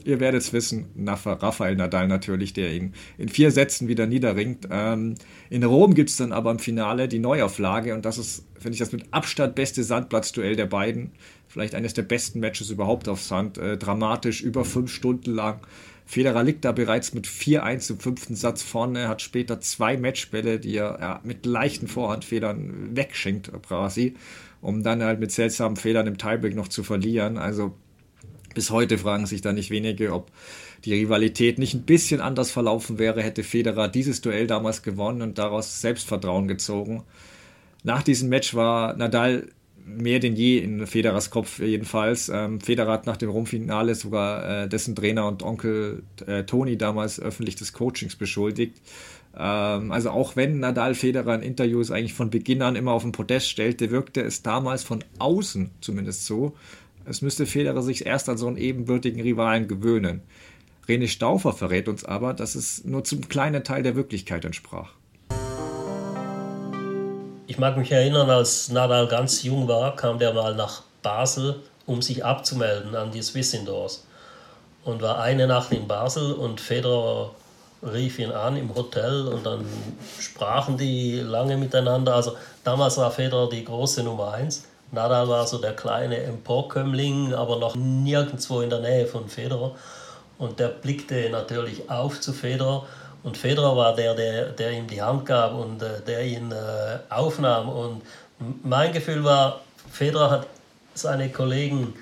ihr werdet es wissen, Rafael Nadal natürlich, der ihn in vier Sätzen wieder niederringt. Ähm, in Rom gibt es dann aber im Finale die Neuauflage und das ist, finde ich, das mit Abstand beste Sandplatzduell der beiden. Vielleicht eines der besten Matches überhaupt auf Sand. Äh, dramatisch, über fünf Stunden lang. Federer liegt da bereits mit 4-1 im fünften Satz vorne, hat später zwei Matchbälle, die er ja, mit leichten Vorhandfedern wegschenkt, quasi, um dann halt mit seltsamen Fehlern im Tiebreak noch zu verlieren. Also Bis heute fragen sich da nicht wenige, ob die Rivalität nicht ein bisschen anders verlaufen wäre, hätte Federer dieses Duell damals gewonnen und daraus Selbstvertrauen gezogen. Nach diesem Match war Nadal mehr denn je in Federers Kopf jedenfalls. Ähm, Federer hat nach dem Rumfinale sogar äh, dessen Trainer und Onkel äh, Toni damals öffentlich des Coachings beschuldigt. Ähm, also auch wenn Nadal Federer in Interviews eigentlich von Beginn an immer auf den Podest stellte, wirkte es damals von außen zumindest so, es müsste Federer sich erst an so einen ebenbürtigen Rivalen gewöhnen. René Stauffer verrät uns aber, dass es nur zum kleinen Teil der Wirklichkeit entsprach. Ich mag mich erinnern, als Nadal ganz jung war, kam der mal nach Basel, um sich abzumelden an die Swiss Indoors. Und war eine Nacht in Basel und Federer rief ihn an im Hotel und dann sprachen die lange miteinander. Also damals war Federer die große Nummer eins. Nadal war so der kleine Emporkömmling, aber noch nirgendwo in der Nähe von Federer. Und der blickte natürlich auf zu Federer und Federer war der, der, der ihm die Hand gab und äh, der ihn äh, aufnahm. Und mein Gefühl war, Federer hat seine Kollegen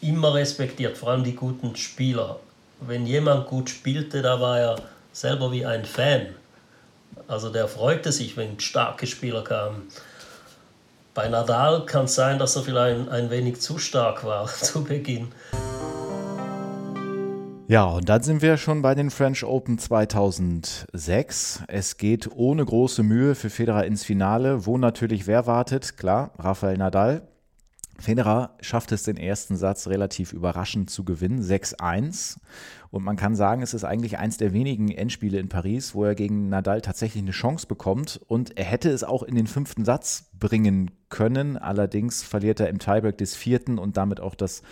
immer respektiert, vor allem die guten Spieler. Wenn jemand gut spielte, da war er selber wie ein Fan. Also der freute sich, wenn starke Spieler kamen. Bei Nadal kann es sein, dass er vielleicht ein, ein wenig zu stark war zu Beginn. Ja, und dann sind wir schon bei den French Open 2006. Es geht ohne große Mühe für Federer ins Finale, wo natürlich wer wartet? Klar, Rafael Nadal. Federer schafft es, den ersten Satz relativ überraschend zu gewinnen, 6-1. Und man kann sagen, es ist eigentlich eins der wenigen Endspiele in Paris, wo er gegen Nadal tatsächlich eine Chance bekommt. Und er hätte es auch in den fünften Satz bringen können. Allerdings verliert er im Tiebreak des vierten und damit auch das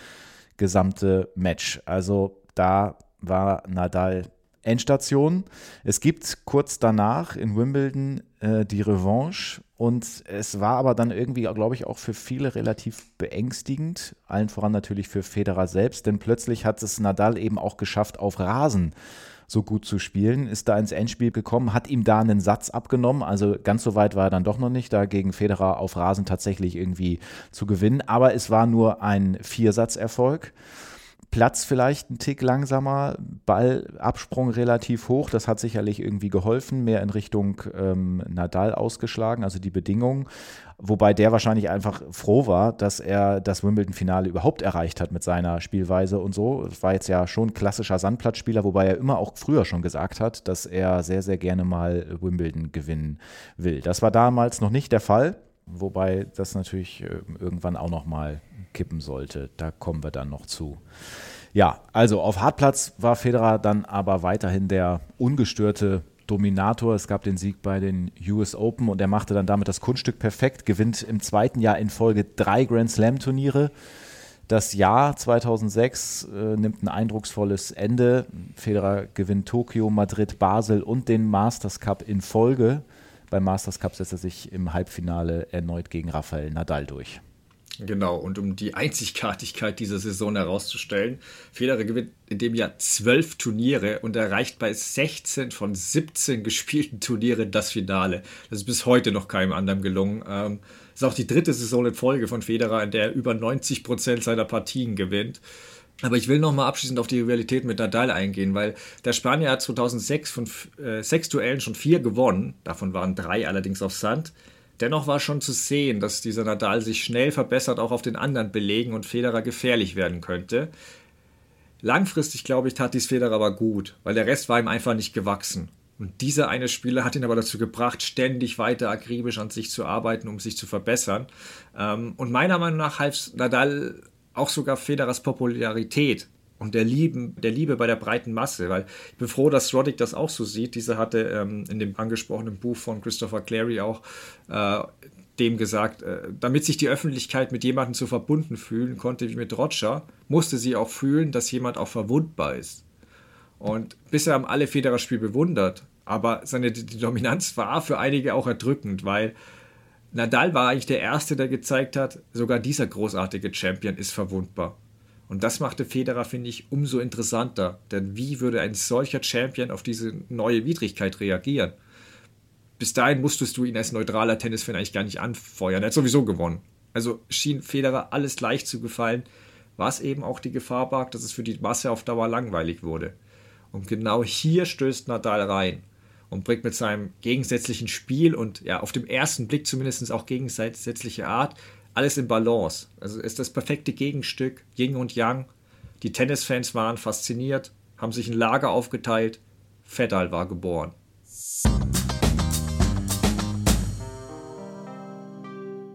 gesamte Match. Also da war Nadal Endstation. Es gibt kurz danach in Wimbledon äh, die Revanche und es war aber dann irgendwie, glaube ich, auch für viele relativ beängstigend, allen voran natürlich für Federer selbst, denn plötzlich hat es Nadal eben auch geschafft, auf Rasen so gut zu spielen, ist da ins Endspiel gekommen, hat ihm da einen Satz abgenommen, also ganz so weit war er dann doch noch nicht, da gegen Federer auf Rasen tatsächlich irgendwie zu gewinnen, aber es war nur ein Viersatzerfolg. Platz vielleicht ein Tick langsamer, Ballabsprung relativ hoch, das hat sicherlich irgendwie geholfen, mehr in Richtung ähm, Nadal ausgeschlagen, also die Bedingungen. Wobei der wahrscheinlich einfach froh war, dass er das Wimbledon-Finale überhaupt erreicht hat mit seiner Spielweise und so. Es war jetzt ja schon klassischer Sandplatzspieler, wobei er immer auch früher schon gesagt hat, dass er sehr, sehr gerne mal Wimbledon gewinnen will. Das war damals noch nicht der Fall, wobei das natürlich äh, irgendwann auch noch mal kippen sollte. Da kommen wir dann noch zu. Ja, also auf Hartplatz war Federer dann aber weiterhin der ungestörte Dominator. Es gab den Sieg bei den US Open und er machte dann damit das Kunststück perfekt, gewinnt im zweiten Jahr in Folge drei Grand Slam Turniere. Das Jahr 2006 äh, nimmt ein eindrucksvolles Ende. Federer gewinnt Tokio, Madrid, Basel und den Masters Cup in Folge. Beim Masters Cup setzt er sich im Halbfinale erneut gegen Rafael Nadal durch. Genau, und um die Einzigartigkeit dieser Saison herauszustellen, Federer gewinnt in dem Jahr zwölf Turniere und erreicht bei 16 von 17 gespielten Turnieren das Finale. Das ist bis heute noch keinem anderen gelungen. Ähm, ist auch die dritte Saison in Folge von Federer, in der er über 90 Prozent seiner Partien gewinnt. Aber ich will nochmal abschließend auf die Rivalität mit Nadal eingehen, weil der Spanier hat 2006 von äh, sechs Duellen schon vier gewonnen. Davon waren drei allerdings auf Sand. Dennoch war schon zu sehen, dass dieser Nadal sich schnell verbessert, auch auf den anderen Belegen und Federer gefährlich werden könnte. Langfristig, glaube ich, tat dies Federer aber gut, weil der Rest war ihm einfach nicht gewachsen. Und dieser eine Spieler hat ihn aber dazu gebracht, ständig weiter akribisch an sich zu arbeiten, um sich zu verbessern. Ähm, und meiner Meinung nach half Nadal auch sogar Federers Popularität und der, Lieben, der Liebe bei der breiten Masse, weil ich bin froh, dass Roddick das auch so sieht. Dieser hatte ähm, in dem angesprochenen Buch von Christopher Clary auch äh, dem gesagt, äh, damit sich die Öffentlichkeit mit jemandem so verbunden fühlen konnte wie mit Roger, musste sie auch fühlen, dass jemand auch verwundbar ist. Und bisher haben alle Federer Spiel bewundert, aber seine die Dominanz war für einige auch erdrückend, weil Nadal war eigentlich der Erste, der gezeigt hat, sogar dieser großartige Champion ist verwundbar. Und das machte Federer, finde ich, umso interessanter. Denn wie würde ein solcher Champion auf diese neue Widrigkeit reagieren? Bis dahin musstest du ihn als neutraler Tennisfan eigentlich gar nicht anfeuern. Er hat sowieso gewonnen. Also schien Federer alles leicht zu gefallen, was eben auch die Gefahr barg, dass es für die Masse auf Dauer langweilig wurde. Und genau hier stößt Nadal rein und bringt mit seinem gegensätzlichen Spiel und ja, auf dem ersten Blick zumindest auch gegensätzliche Art alles in Balance. Also ist das perfekte Gegenstück, Yin und Yang. Die Tennisfans waren fasziniert, haben sich ein Lager aufgeteilt. Fedal war geboren.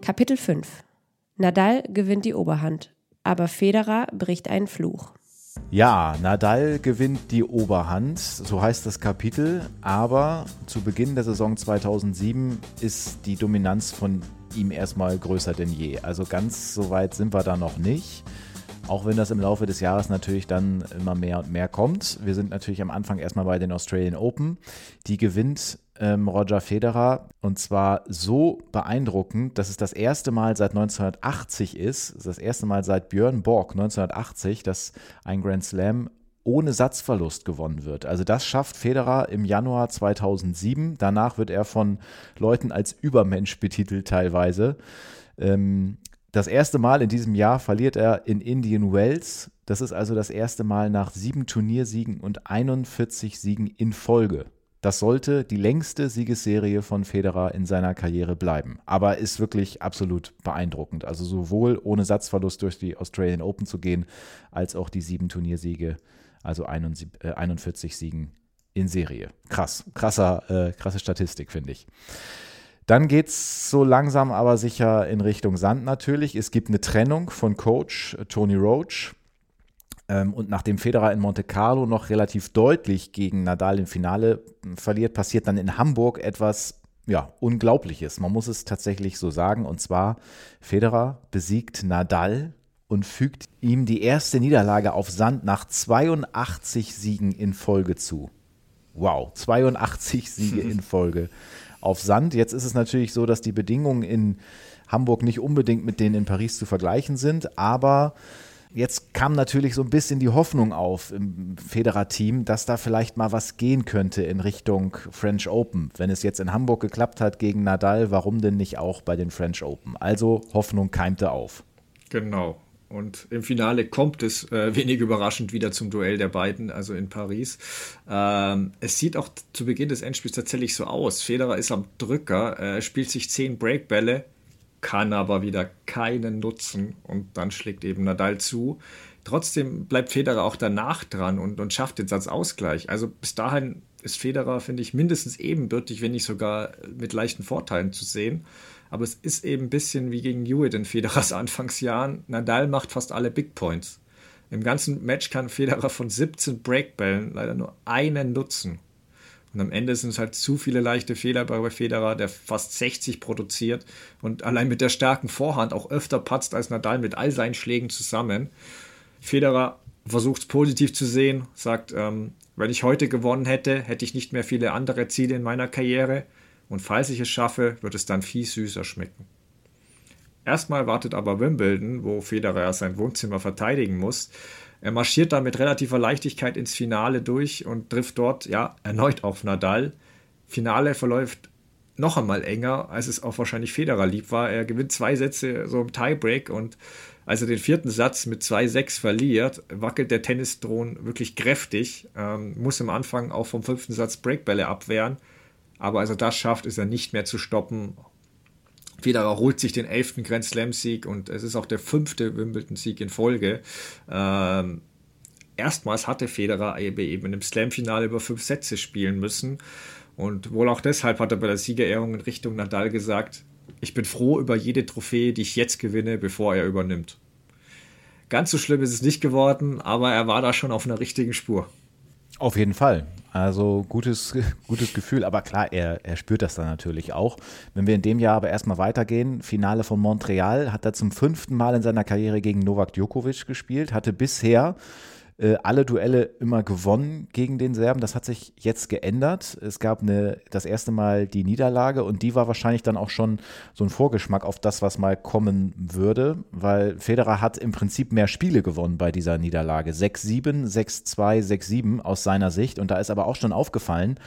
Kapitel 5 Nadal gewinnt die Oberhand, aber Federer bricht einen Fluch. Ja, Nadal gewinnt die Oberhand, so heißt das Kapitel, aber zu Beginn der Saison 2007 ist die Dominanz von ihm erstmal größer denn je. Also ganz so weit sind wir da noch nicht. Auch wenn das im Laufe des Jahres natürlich dann immer mehr und mehr kommt. Wir sind natürlich am Anfang erstmal bei den Australian Open. Die gewinnt ähm, Roger Federer und zwar so beeindruckend, dass es das erste Mal seit 1980 ist, das erste Mal seit Björn Borg 1980, dass ein Grand Slam ohne Satzverlust gewonnen wird. Also das schafft Federer im Januar 2007. Danach wird er von Leuten als Übermensch betitelt teilweise. Ähm, das erste Mal in diesem Jahr verliert er in Indian Wells. Das ist also das erste Mal nach sieben Turniersiegen und 41 Siegen in Folge. Das sollte die längste Siegesserie von Federer in seiner Karriere bleiben. Aber ist wirklich absolut beeindruckend. Also sowohl ohne Satzverlust durch die Australian Open zu gehen, als auch die sieben Turniersiege, also 41 äh, Siegen in Serie. Krass, krasser, äh, krasse Statistik, finde ich. Dann geht es so langsam aber sicher in Richtung Sand natürlich. Es gibt eine Trennung von Coach Tony Roach. Ähm, und nachdem Federer in Monte Carlo noch relativ deutlich gegen Nadal im Finale hm, verliert, passiert dann in Hamburg etwas ja, Unglaubliches. Man muss es tatsächlich so sagen. Und zwar, Federer besiegt Nadal und fügt ihm die erste Niederlage auf Sand nach 82 Siegen in Folge zu. Wow, 82 Siege in Folge auf Sand. Jetzt ist es natürlich so, dass die Bedingungen in Hamburg nicht unbedingt mit denen in Paris zu vergleichen sind, aber Jetzt kam natürlich so ein bisschen die Hoffnung auf im Federer-Team, dass da vielleicht mal was gehen könnte in Richtung French Open. Wenn es jetzt in Hamburg geklappt hat gegen Nadal, warum denn nicht auch bei den French Open? Also Hoffnung keimte auf. Genau. Und im Finale kommt es äh, wenig überraschend wieder zum Duell der beiden, also in Paris. Ähm, es sieht auch zu Beginn des Endspiels tatsächlich so aus. Federer ist am Drücker, äh, spielt sich zehn Breakbälle, kann aber wieder keinen nutzen und dann schlägt eben Nadal zu. Trotzdem bleibt Federer auch danach dran und, und schafft den Satzausgleich. Also bis dahin ist Federer, finde ich, mindestens ebenbürtig, wenn nicht sogar mit leichten Vorteilen zu sehen. Aber es ist eben ein bisschen wie gegen Hewitt in Federers Anfangsjahren. Nadal macht fast alle Big Points. Im ganzen Match kann Federer von 17 Breakbällen leider nur einen nutzen. Und am Ende sind es halt zu viele leichte Fehler bei Federer, der fast 60 produziert und allein mit der starken Vorhand auch öfter patzt als Nadal mit all seinen Schlägen zusammen. Federer versucht es positiv zu sehen, sagt, ähm, wenn ich heute gewonnen hätte, hätte ich nicht mehr viele andere Ziele in meiner Karriere und falls ich es schaffe, wird es dann viel süßer schmecken. Erstmal wartet aber Wimbledon, wo Federer sein Wohnzimmer verteidigen muss. Er marschiert dann mit relativer Leichtigkeit ins Finale durch und trifft dort ja erneut auf Nadal. Finale verläuft noch einmal enger, als es auch wahrscheinlich Federer lieb war. Er gewinnt zwei Sätze so im Tiebreak und als er den vierten Satz mit 2-6 verliert, wackelt der Tennisthron wirklich kräftig, ähm, muss am Anfang auch vom fünften Satz Breakbälle abwehren. Aber als er das schafft, ist er nicht mehr zu stoppen. Federer holt sich den elften Grand Slam-Sieg und es ist auch der fünfte Wimbledon-Sieg in Folge. Ähm, erstmals hatte Federer eben im Slam-Finale über fünf Sätze spielen müssen. Und wohl auch deshalb hat er bei der Siegerehrung in Richtung Nadal gesagt, ich bin froh über jede Trophäe, die ich jetzt gewinne, bevor er übernimmt. Ganz so schlimm ist es nicht geworden, aber er war da schon auf einer richtigen Spur. Auf jeden Fall. Also gutes, gutes Gefühl, aber klar, er, er spürt das dann natürlich auch. Wenn wir in dem Jahr aber erstmal weitergehen, Finale von Montreal hat er zum fünften Mal in seiner Karriere gegen Novak Djokovic gespielt, hatte bisher äh, alle Duelle immer gewonnen gegen den Serben. Das hat sich jetzt geändert. Es gab eine, das erste Mal die Niederlage und die war wahrscheinlich dann auch schon so ein Vorgeschmack auf das, was mal kommen würde, weil Federer hat im Prinzip mehr Spiele gewonnen bei dieser Niederlage. 6-7, 6-2, 6-7 aus seiner Sicht. Und da ist aber auch schon aufgefallen,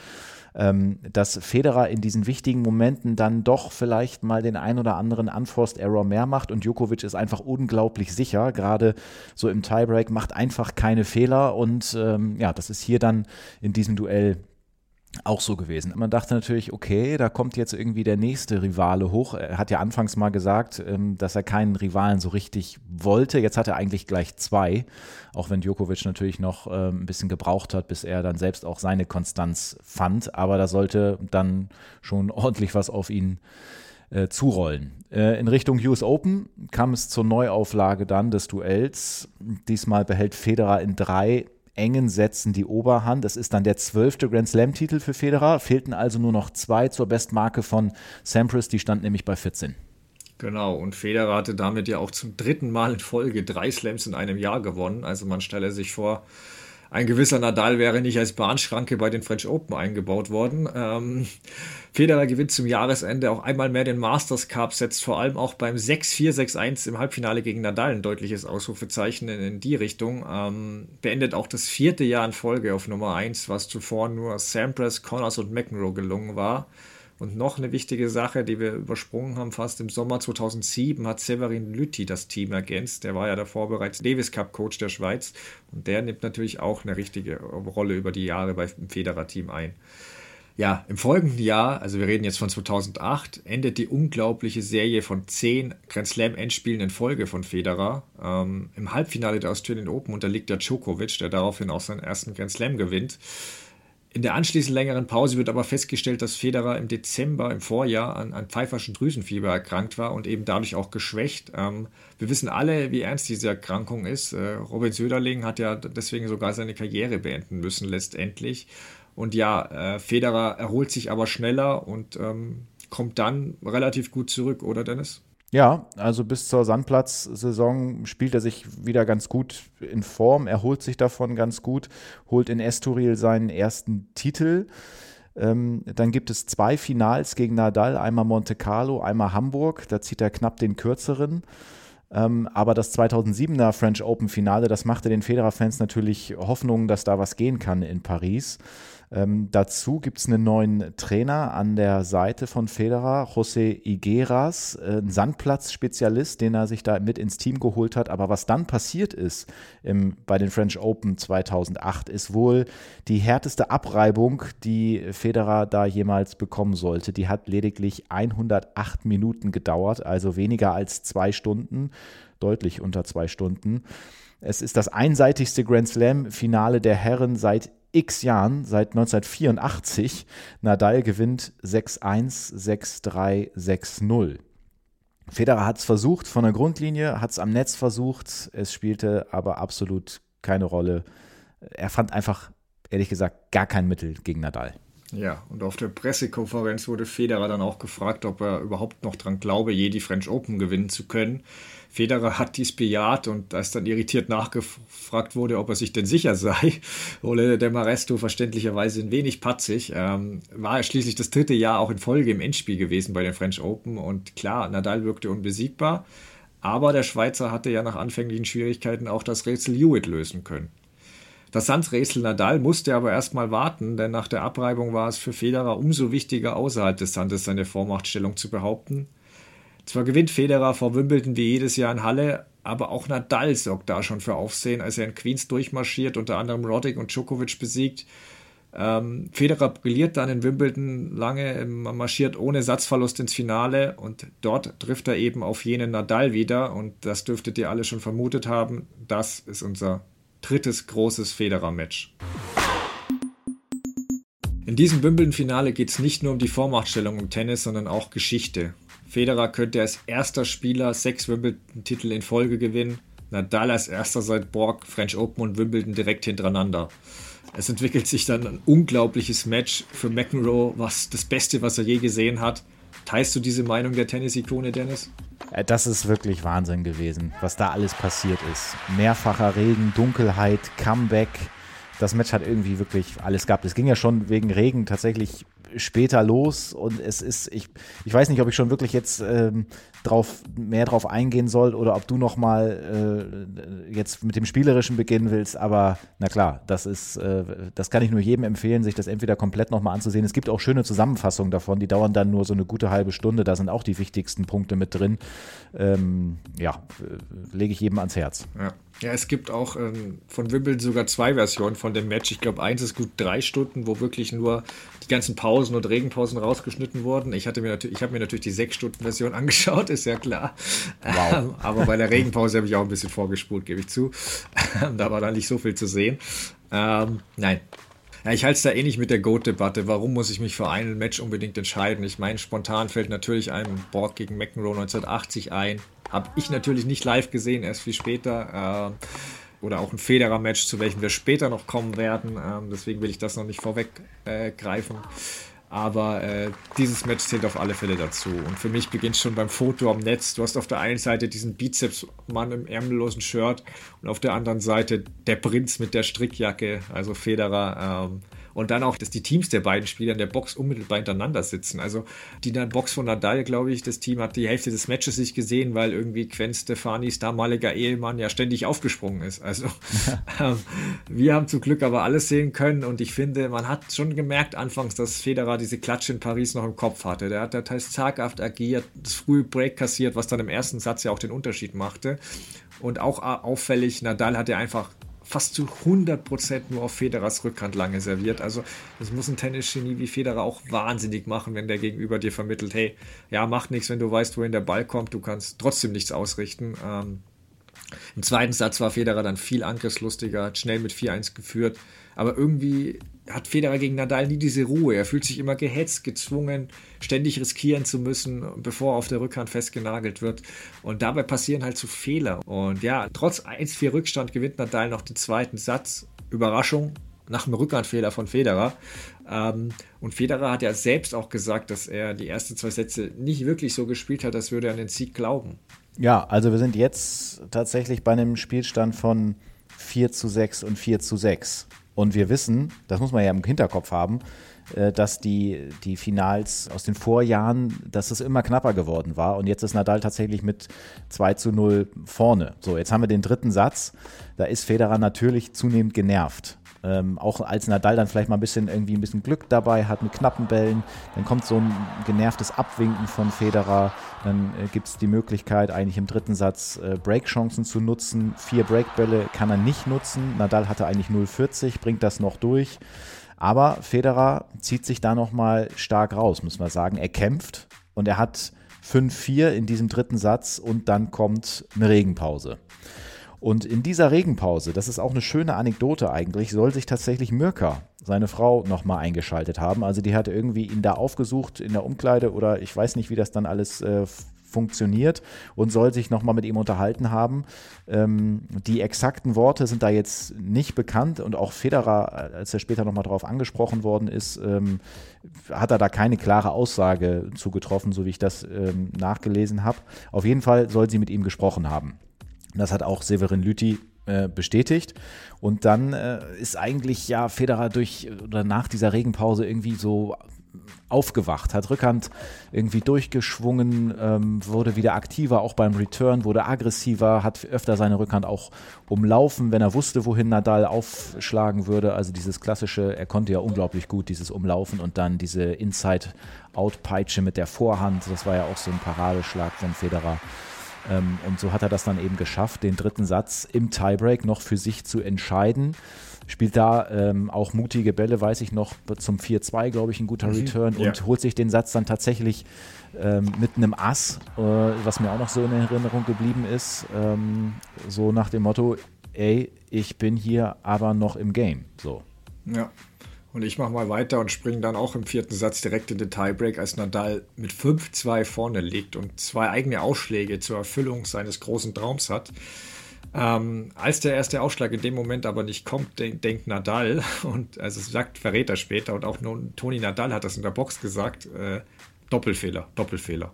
ähm, dass Federer in diesen wichtigen Momenten dann doch vielleicht mal den ein oder anderen Unforced Error mehr macht. Und Djokovic ist einfach unglaublich sicher, gerade so im Tiebreak, macht einfach keine Fehler. Und ähm, ja, das ist hier dann in diesem Duell auch so gewesen. Man dachte natürlich, okay, da kommt jetzt irgendwie der nächste Rivale hoch. Er hat ja anfangs mal gesagt, ähm, dass er keinen Rivalen so richtig wollte. Jetzt hat er eigentlich gleich zwei, auch wenn Djokovic natürlich noch ähm, ein bisschen gebraucht hat, bis er dann selbst auch seine Konstanz fand. Aber da sollte dann schon ordentlich was auf ihn äh, zurollen. Äh, in Richtung US Open kam es zur Neuauflage dann des Duells. Diesmal behält Federer in drei engen Sätzen die Oberhand. Es ist dann der zwölfte Grand Slam-Titel für Federer. Fehlten also nur noch zwei zur Bestmarke von Sampras, die stand nämlich bei 14. Genau, und Federer hatte damit ja auch zum dritten Mal in Folge drei Slams in einem Jahr gewonnen. Also man stelle sich vor, ein gewisser Nadal wäre nicht als Bahnschranke bei den French Open eingebaut worden. Ähm, Federer gewinnt zum Jahresende auch einmal mehr den Masters Cup, setzt vor allem auch beim 6-4, 6-1 im Halbfinale gegen Nadal ein deutliches Ausrufezeichen in, in die Richtung. Ähm, beendet auch das vierte Jahr in Folge auf Nummer 1, was zuvor nur Sampras, Connors und McEnroe gelungen war. Und noch eine wichtige Sache, die wir übersprungen haben, fast im Sommer 2007 hat Severin Lütti das Team ergänzt. Der war ja davor bereits Davis Cup Coach der Schweiz und der nimmt natürlich auch eine richtige Rolle über die Jahre beim Federer-Team ein. Ja, im folgenden Jahr, also wir reden jetzt von 2008, endet die unglaubliche Serie von zehn Grand Slam Endspielen in Folge von Federer. Ähm, Im Halbfinale der Australian Open unterliegt der Djokovic, der daraufhin auch seinen ersten Grand Slam gewinnt. In der anschließend längeren Pause wird aber festgestellt, dass Federer im Dezember im Vorjahr an, an pfeiferschen Drüsenfieber erkrankt war und eben dadurch auch geschwächt. Ähm, wir wissen alle, wie ernst diese Erkrankung ist. Äh, Robin Söderling hat ja deswegen sogar seine Karriere beenden müssen letztendlich. Und ja, äh, Federer erholt sich aber schneller und ähm, kommt dann relativ gut zurück, oder Dennis? Ja, also bis zur Sandplatz-Saison spielt er sich wieder ganz gut in Form, er holt sich davon ganz gut, holt in Estoril seinen ersten Titel. Ähm, dann gibt es zwei Finals gegen Nadal, einmal Monte Carlo, einmal Hamburg. Da zieht er knapp den kürzeren. Ähm, aber das 2007er French Open Finale, das machte den Federer-Fans natürlich Hoffnung, dass da was gehen kann in Paris. Ähm, dazu gibt es einen neuen Trainer an der Seite von Federer, José Igueras, äh, ein Sandplatz-Spezialist, den er sich da mit ins Team geholt hat. Aber was dann passiert ist im, bei den French Open 2008, ist wohl die härteste Abreibung, die Federer da jemals bekommen sollte. Die hat lediglich 108 Minuten gedauert, also weniger als zwei Stunden, deutlich unter zwei Stunden. Es ist das einseitigste Grand Slam-Finale der Herren seit x Jahren, seit 1984. Nadal gewinnt 6-1, 6-3, 6-0. Federer hat es versucht von der Grundlinie, hat es am Netz versucht, es spielte aber absolut keine Rolle. Er fand einfach, ehrlich gesagt, gar kein Mittel gegen Nadal. Ja, und auf der Pressekonferenz wurde Federer dann auch gefragt, ob er überhaupt noch dran glaube, je die French Open gewinnen zu können. Federer hat dies bejaht und als dann irritiert nachgefragt wurde, ob er sich denn sicher sei, Ole de Maresto verständlicherweise ein wenig patzig, ähm, war er schließlich das dritte Jahr auch in Folge im Endspiel gewesen bei den French Open und klar, Nadal wirkte unbesiegbar, aber der Schweizer hatte ja nach anfänglichen Schwierigkeiten auch das Rätsel Hewitt lösen können. Das Sandrätsel Nadal musste aber erstmal warten, denn nach der Abreibung war es für Federer umso wichtiger, außerhalb des Sandes seine Vormachtstellung zu behaupten. Zwar gewinnt Federer vor Wimbledon wie jedes Jahr in Halle, aber auch Nadal sorgt da schon für Aufsehen, als er in Queens durchmarschiert, unter anderem Roddick und Djokovic besiegt. Ähm, Federer brilliert dann in Wimbledon lange, man marschiert ohne Satzverlust ins Finale und dort trifft er eben auf jenen Nadal wieder und das dürftet ihr alle schon vermutet haben. Das ist unser drittes großes Federer-Match. In diesem Wimbledon-Finale geht es nicht nur um die Vormachtstellung im Tennis, sondern auch Geschichte. Federer könnte als erster Spieler sechs Wimbledon-Titel in Folge gewinnen, Nadal als erster seit Borg, French Open und Wimbledon direkt hintereinander. Es entwickelt sich dann ein unglaubliches Match für McEnroe, was das Beste, was er je gesehen hat. Teilst du diese Meinung der Tennis-Ikone, Dennis? Äh, das ist wirklich Wahnsinn gewesen, was da alles passiert ist. Mehrfacher Regen, Dunkelheit, Comeback. Das Match hat irgendwie wirklich alles gehabt. Es ging ja schon wegen Regen tatsächlich später los und es ist, ich, ich weiß nicht, ob ich schon wirklich jetzt ähm, drauf, mehr drauf eingehen soll oder ob du noch mal äh, jetzt mit dem Spielerischen beginnen willst, aber na klar, das ist, äh, das kann ich nur jedem empfehlen, sich das entweder komplett noch mal anzusehen. Es gibt auch schöne Zusammenfassungen davon, die dauern dann nur so eine gute halbe Stunde, da sind auch die wichtigsten Punkte mit drin. Ähm, ja, lege ich jedem ans Herz. Ja. Ja, es gibt auch ähm, von Wimbledon sogar zwei Versionen von dem Match. Ich glaube, eins ist gut drei Stunden, wo wirklich nur die ganzen Pausen und Regenpausen rausgeschnitten wurden. Ich hatte mir natürlich, ich habe mir natürlich die sechs Stunden Version angeschaut, ist ja klar. Wow. Ähm, aber bei der Regenpause habe ich auch ein bisschen vorgespult, gebe ich zu. da war dann nicht so viel zu sehen. Ähm, nein, ja, ich halte es da ähnlich mit der Goat-Debatte. Warum muss ich mich für ein Match unbedingt entscheiden? Ich meine, spontan fällt natürlich einem Borg gegen McEnroe 1980 ein. Habe ich natürlich nicht live gesehen, erst viel später. Äh, oder auch ein Federer-Match, zu welchem wir später noch kommen werden. Ähm, deswegen will ich das noch nicht vorweggreifen. Äh, aber äh, dieses Match zählt auf alle Fälle dazu. Und für mich beginnt schon beim Foto am Netz. Du hast auf der einen Seite diesen Bizeps-Mann im ärmellosen Shirt und auf der anderen Seite der Prinz mit der Strickjacke, also Federer. Ähm, und dann auch, dass die Teams der beiden Spieler in der Box unmittelbar hintereinander sitzen. Also die Box von Nadal, glaube ich, das Team hat die Hälfte des Matches nicht gesehen, weil irgendwie Gwen Stefanis damaliger Ehemann ja ständig aufgesprungen ist. Also ähm, wir haben zum Glück aber alles sehen können und ich finde, man hat schon gemerkt anfangs, dass Federer diese Klatsche in Paris noch im Kopf hatte. Der hat da teils zaghaft agiert, das frühe Break kassiert, was dann im ersten Satz ja auch den Unterschied machte. Und auch auffällig, Nadal hat ja einfach fast zu 100% nur auf Federers Rückhand lange serviert. Also das muss ein Tennisgenie wie Federer auch wahnsinnig machen, wenn der Gegenüber dir vermittelt, hey, ja, macht nichts, wenn du weißt, wohin der Ball kommt, du kannst trotzdem nichts ausrichten. Ähm, Im zweiten Satz war Federer dann viel angriffslustiger, hat schnell mit 4-1 geführt, aber irgendwie hat Federer gegen Nadal nie diese Ruhe. Er fühlt sich immer gehetzt, gezwungen, ständig riskieren zu müssen, bevor er auf der Rückhand festgenagelt wird. Und dabei passieren halt so Fehler. Und ja, trotz 1-4 Rückstand gewinnt Nadal noch den zweiten Satz. Überraschung, nach einem Rückhandfehler von Federer. Ähm, und Federer hat ja selbst auch gesagt, dass er die ersten zwei Sätze nicht wirklich so gespielt hat, als würde er an den Sieg glauben. Ja, also wir sind jetzt tatsächlich bei einem Spielstand von 4 zu 6 und 4 zu 6. Und wir wissen, das muss man ja im Hinterkopf haben, äh, dass die, die Finals aus den Vorjahren, dass es immer knapper geworden war. Und jetzt ist Nadal tatsächlich mit 2 zu 0 vorne. So, jetzt haben wir den dritten Satz. Da ist Federer natürlich zunehmend genervt. Ähm, auch als Nadal dann vielleicht mal ein bisschen irgendwie ein bisschen Glück dabei hat mit knappen Bällen, dann kommt so ein genervtes Abwinken von Federer. Dann äh, gibt es die Möglichkeit, eigentlich im dritten Satz äh, Breakchancen zu nutzen. Vier Breakbälle kann er nicht nutzen. Nadal hatte eigentlich 0,40, bringt das noch durch. Aber Federer zieht sich da nochmal stark raus, muss man sagen. Er kämpft und er hat 5-4 in diesem dritten Satz und dann kommt eine Regenpause. Und in dieser Regenpause, das ist auch eine schöne Anekdote eigentlich, soll sich tatsächlich Mirka, seine Frau, nochmal eingeschaltet haben. Also die hat irgendwie ihn da aufgesucht in der Umkleide oder ich weiß nicht, wie das dann alles äh, funktioniert und soll sich nochmal mit ihm unterhalten haben. Ähm, die exakten Worte sind da jetzt nicht bekannt und auch Federer, als er später nochmal darauf angesprochen worden ist, ähm, hat er da keine klare Aussage zugetroffen, so wie ich das ähm, nachgelesen habe. Auf jeden Fall soll sie mit ihm gesprochen haben. Das hat auch Severin Lüthi äh, bestätigt. Und dann äh, ist eigentlich ja Federer durch oder nach dieser Regenpause irgendwie so aufgewacht, hat Rückhand irgendwie durchgeschwungen, ähm, wurde wieder aktiver, auch beim Return, wurde aggressiver, hat öfter seine Rückhand auch umlaufen, wenn er wusste, wohin Nadal aufschlagen würde. Also dieses klassische, er konnte ja unglaublich gut dieses Umlaufen und dann diese Inside-Out-Peitsche mit der Vorhand, das war ja auch so ein Paradeschlag von Federer. Ähm, und so hat er das dann eben geschafft, den dritten Satz im Tiebreak noch für sich zu entscheiden. Spielt da ähm, auch mutige Bälle, weiß ich noch, zum 4-2, glaube ich, ein guter mhm. Return ja. und holt sich den Satz dann tatsächlich ähm, mit einem Ass, äh, was mir auch noch so in Erinnerung geblieben ist. Ähm, so nach dem Motto, ey, ich bin hier aber noch im Game. So. Ja. Und ich mache mal weiter und springe dann auch im vierten Satz direkt in den Tiebreak, als Nadal mit 5-2 vorne liegt und zwei eigene Ausschläge zur Erfüllung seines großen Traums hat. Ähm, als der erste Ausschlag in dem Moment aber nicht kommt, denk, denkt Nadal, und also sagt, verrät er später, und auch Toni Nadal hat das in der Box gesagt, äh, Doppelfehler, Doppelfehler.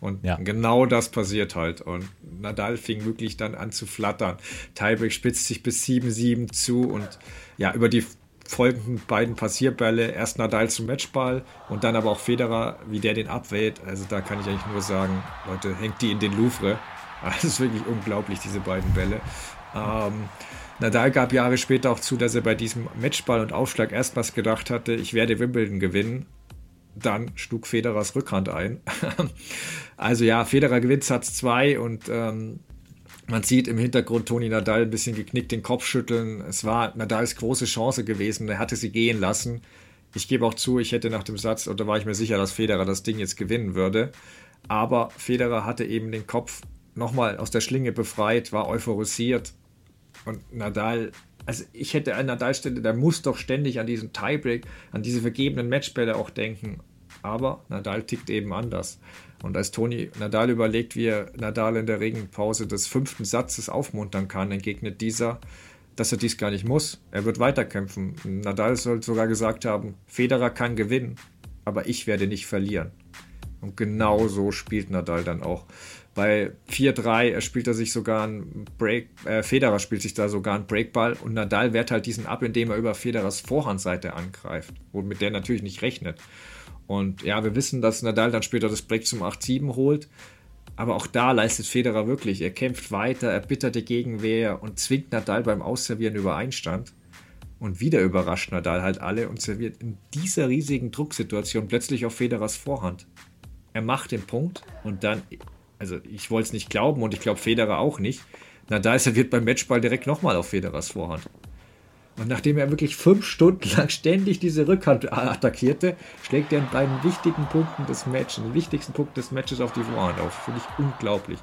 Und ja. genau das passiert halt. Und Nadal fing wirklich dann an zu flattern. Tiebreak spitzt sich bis 7-7 zu und ja, über die folgenden beiden Passierbälle, erst Nadal zum Matchball und dann aber auch Federer, wie der den abwählt. Also da kann ich eigentlich nur sagen, Leute, hängt die in den Louvre. Das ist wirklich unglaublich, diese beiden Bälle. Ähm, Nadal gab Jahre später auch zu, dass er bei diesem Matchball und Aufschlag erstmals gedacht hatte, ich werde Wimbledon gewinnen. Dann schlug Federers Rückhand ein. also ja, Federer gewinnt Satz 2 und ähm, man sieht im Hintergrund Toni Nadal ein bisschen geknickt den Kopf schütteln. Es war Nadals große Chance gewesen, er hatte sie gehen lassen. Ich gebe auch zu, ich hätte nach dem Satz, oder war ich mir sicher, dass Federer das Ding jetzt gewinnen würde. Aber Federer hatte eben den Kopf nochmal aus der Schlinge befreit, war euphorisiert und Nadal, also ich hätte an Nadal Stelle, der muss doch ständig an diesen Tiebreak, an diese vergebenen Matchbälle auch denken. Aber Nadal tickt eben anders. Und als Toni Nadal überlegt, wie er Nadal in der Regenpause des fünften Satzes aufmuntern kann, entgegnet dieser, dass er dies gar nicht muss. Er wird weiterkämpfen. Nadal soll sogar gesagt haben, Federer kann gewinnen, aber ich werde nicht verlieren. Und genau so spielt Nadal dann auch. Bei 4-3 spielt er sich sogar ein Break, äh, Federer spielt sich da sogar einen Breakball und Nadal wehrt halt diesen ab, indem er über Federers Vorhandseite angreift, womit der natürlich nicht rechnet. Und ja, wir wissen, dass Nadal dann später das Break zum 8-7 holt. Aber auch da leistet Federer wirklich. Er kämpft weiter, erbittert die Gegenwehr und zwingt Nadal beim Ausservieren über Einstand. Und wieder überrascht Nadal halt alle und serviert in dieser riesigen Drucksituation plötzlich auf Federers Vorhand. Er macht den Punkt und dann also ich wollte es nicht glauben und ich glaube Federer auch nicht. Nadal serviert beim Matchball direkt nochmal auf Federers Vorhand. Und nachdem er wirklich fünf Stunden lang ständig diese Rückhand attackierte, schlägt er in beiden wichtigen Punkten des Matches, den wichtigsten Punkt des Matches auf die Vorhand auf. Finde ich unglaublich.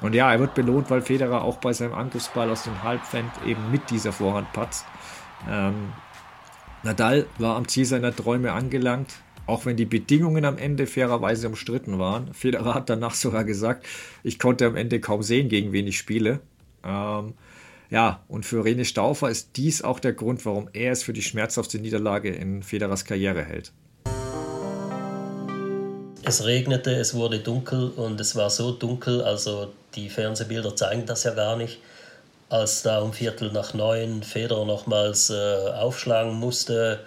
Und ja, er wird belohnt, weil Federer auch bei seinem Angriffsball aus dem Halbfend eben mit dieser Vorhand patzt. Ähm, Nadal war am Ziel seiner Träume angelangt. Auch wenn die Bedingungen am Ende fairerweise umstritten waren. Federer hat danach sogar gesagt, ich konnte am Ende kaum sehen, gegen wen ich spiele. Ähm, ja, und für René Stauffer ist dies auch der Grund, warum er es für die schmerzhafte Niederlage in Federers Karriere hält. Es regnete, es wurde dunkel und es war so dunkel, also die Fernsehbilder zeigen das ja gar nicht, als da um Viertel nach neun Federer nochmals äh, aufschlagen musste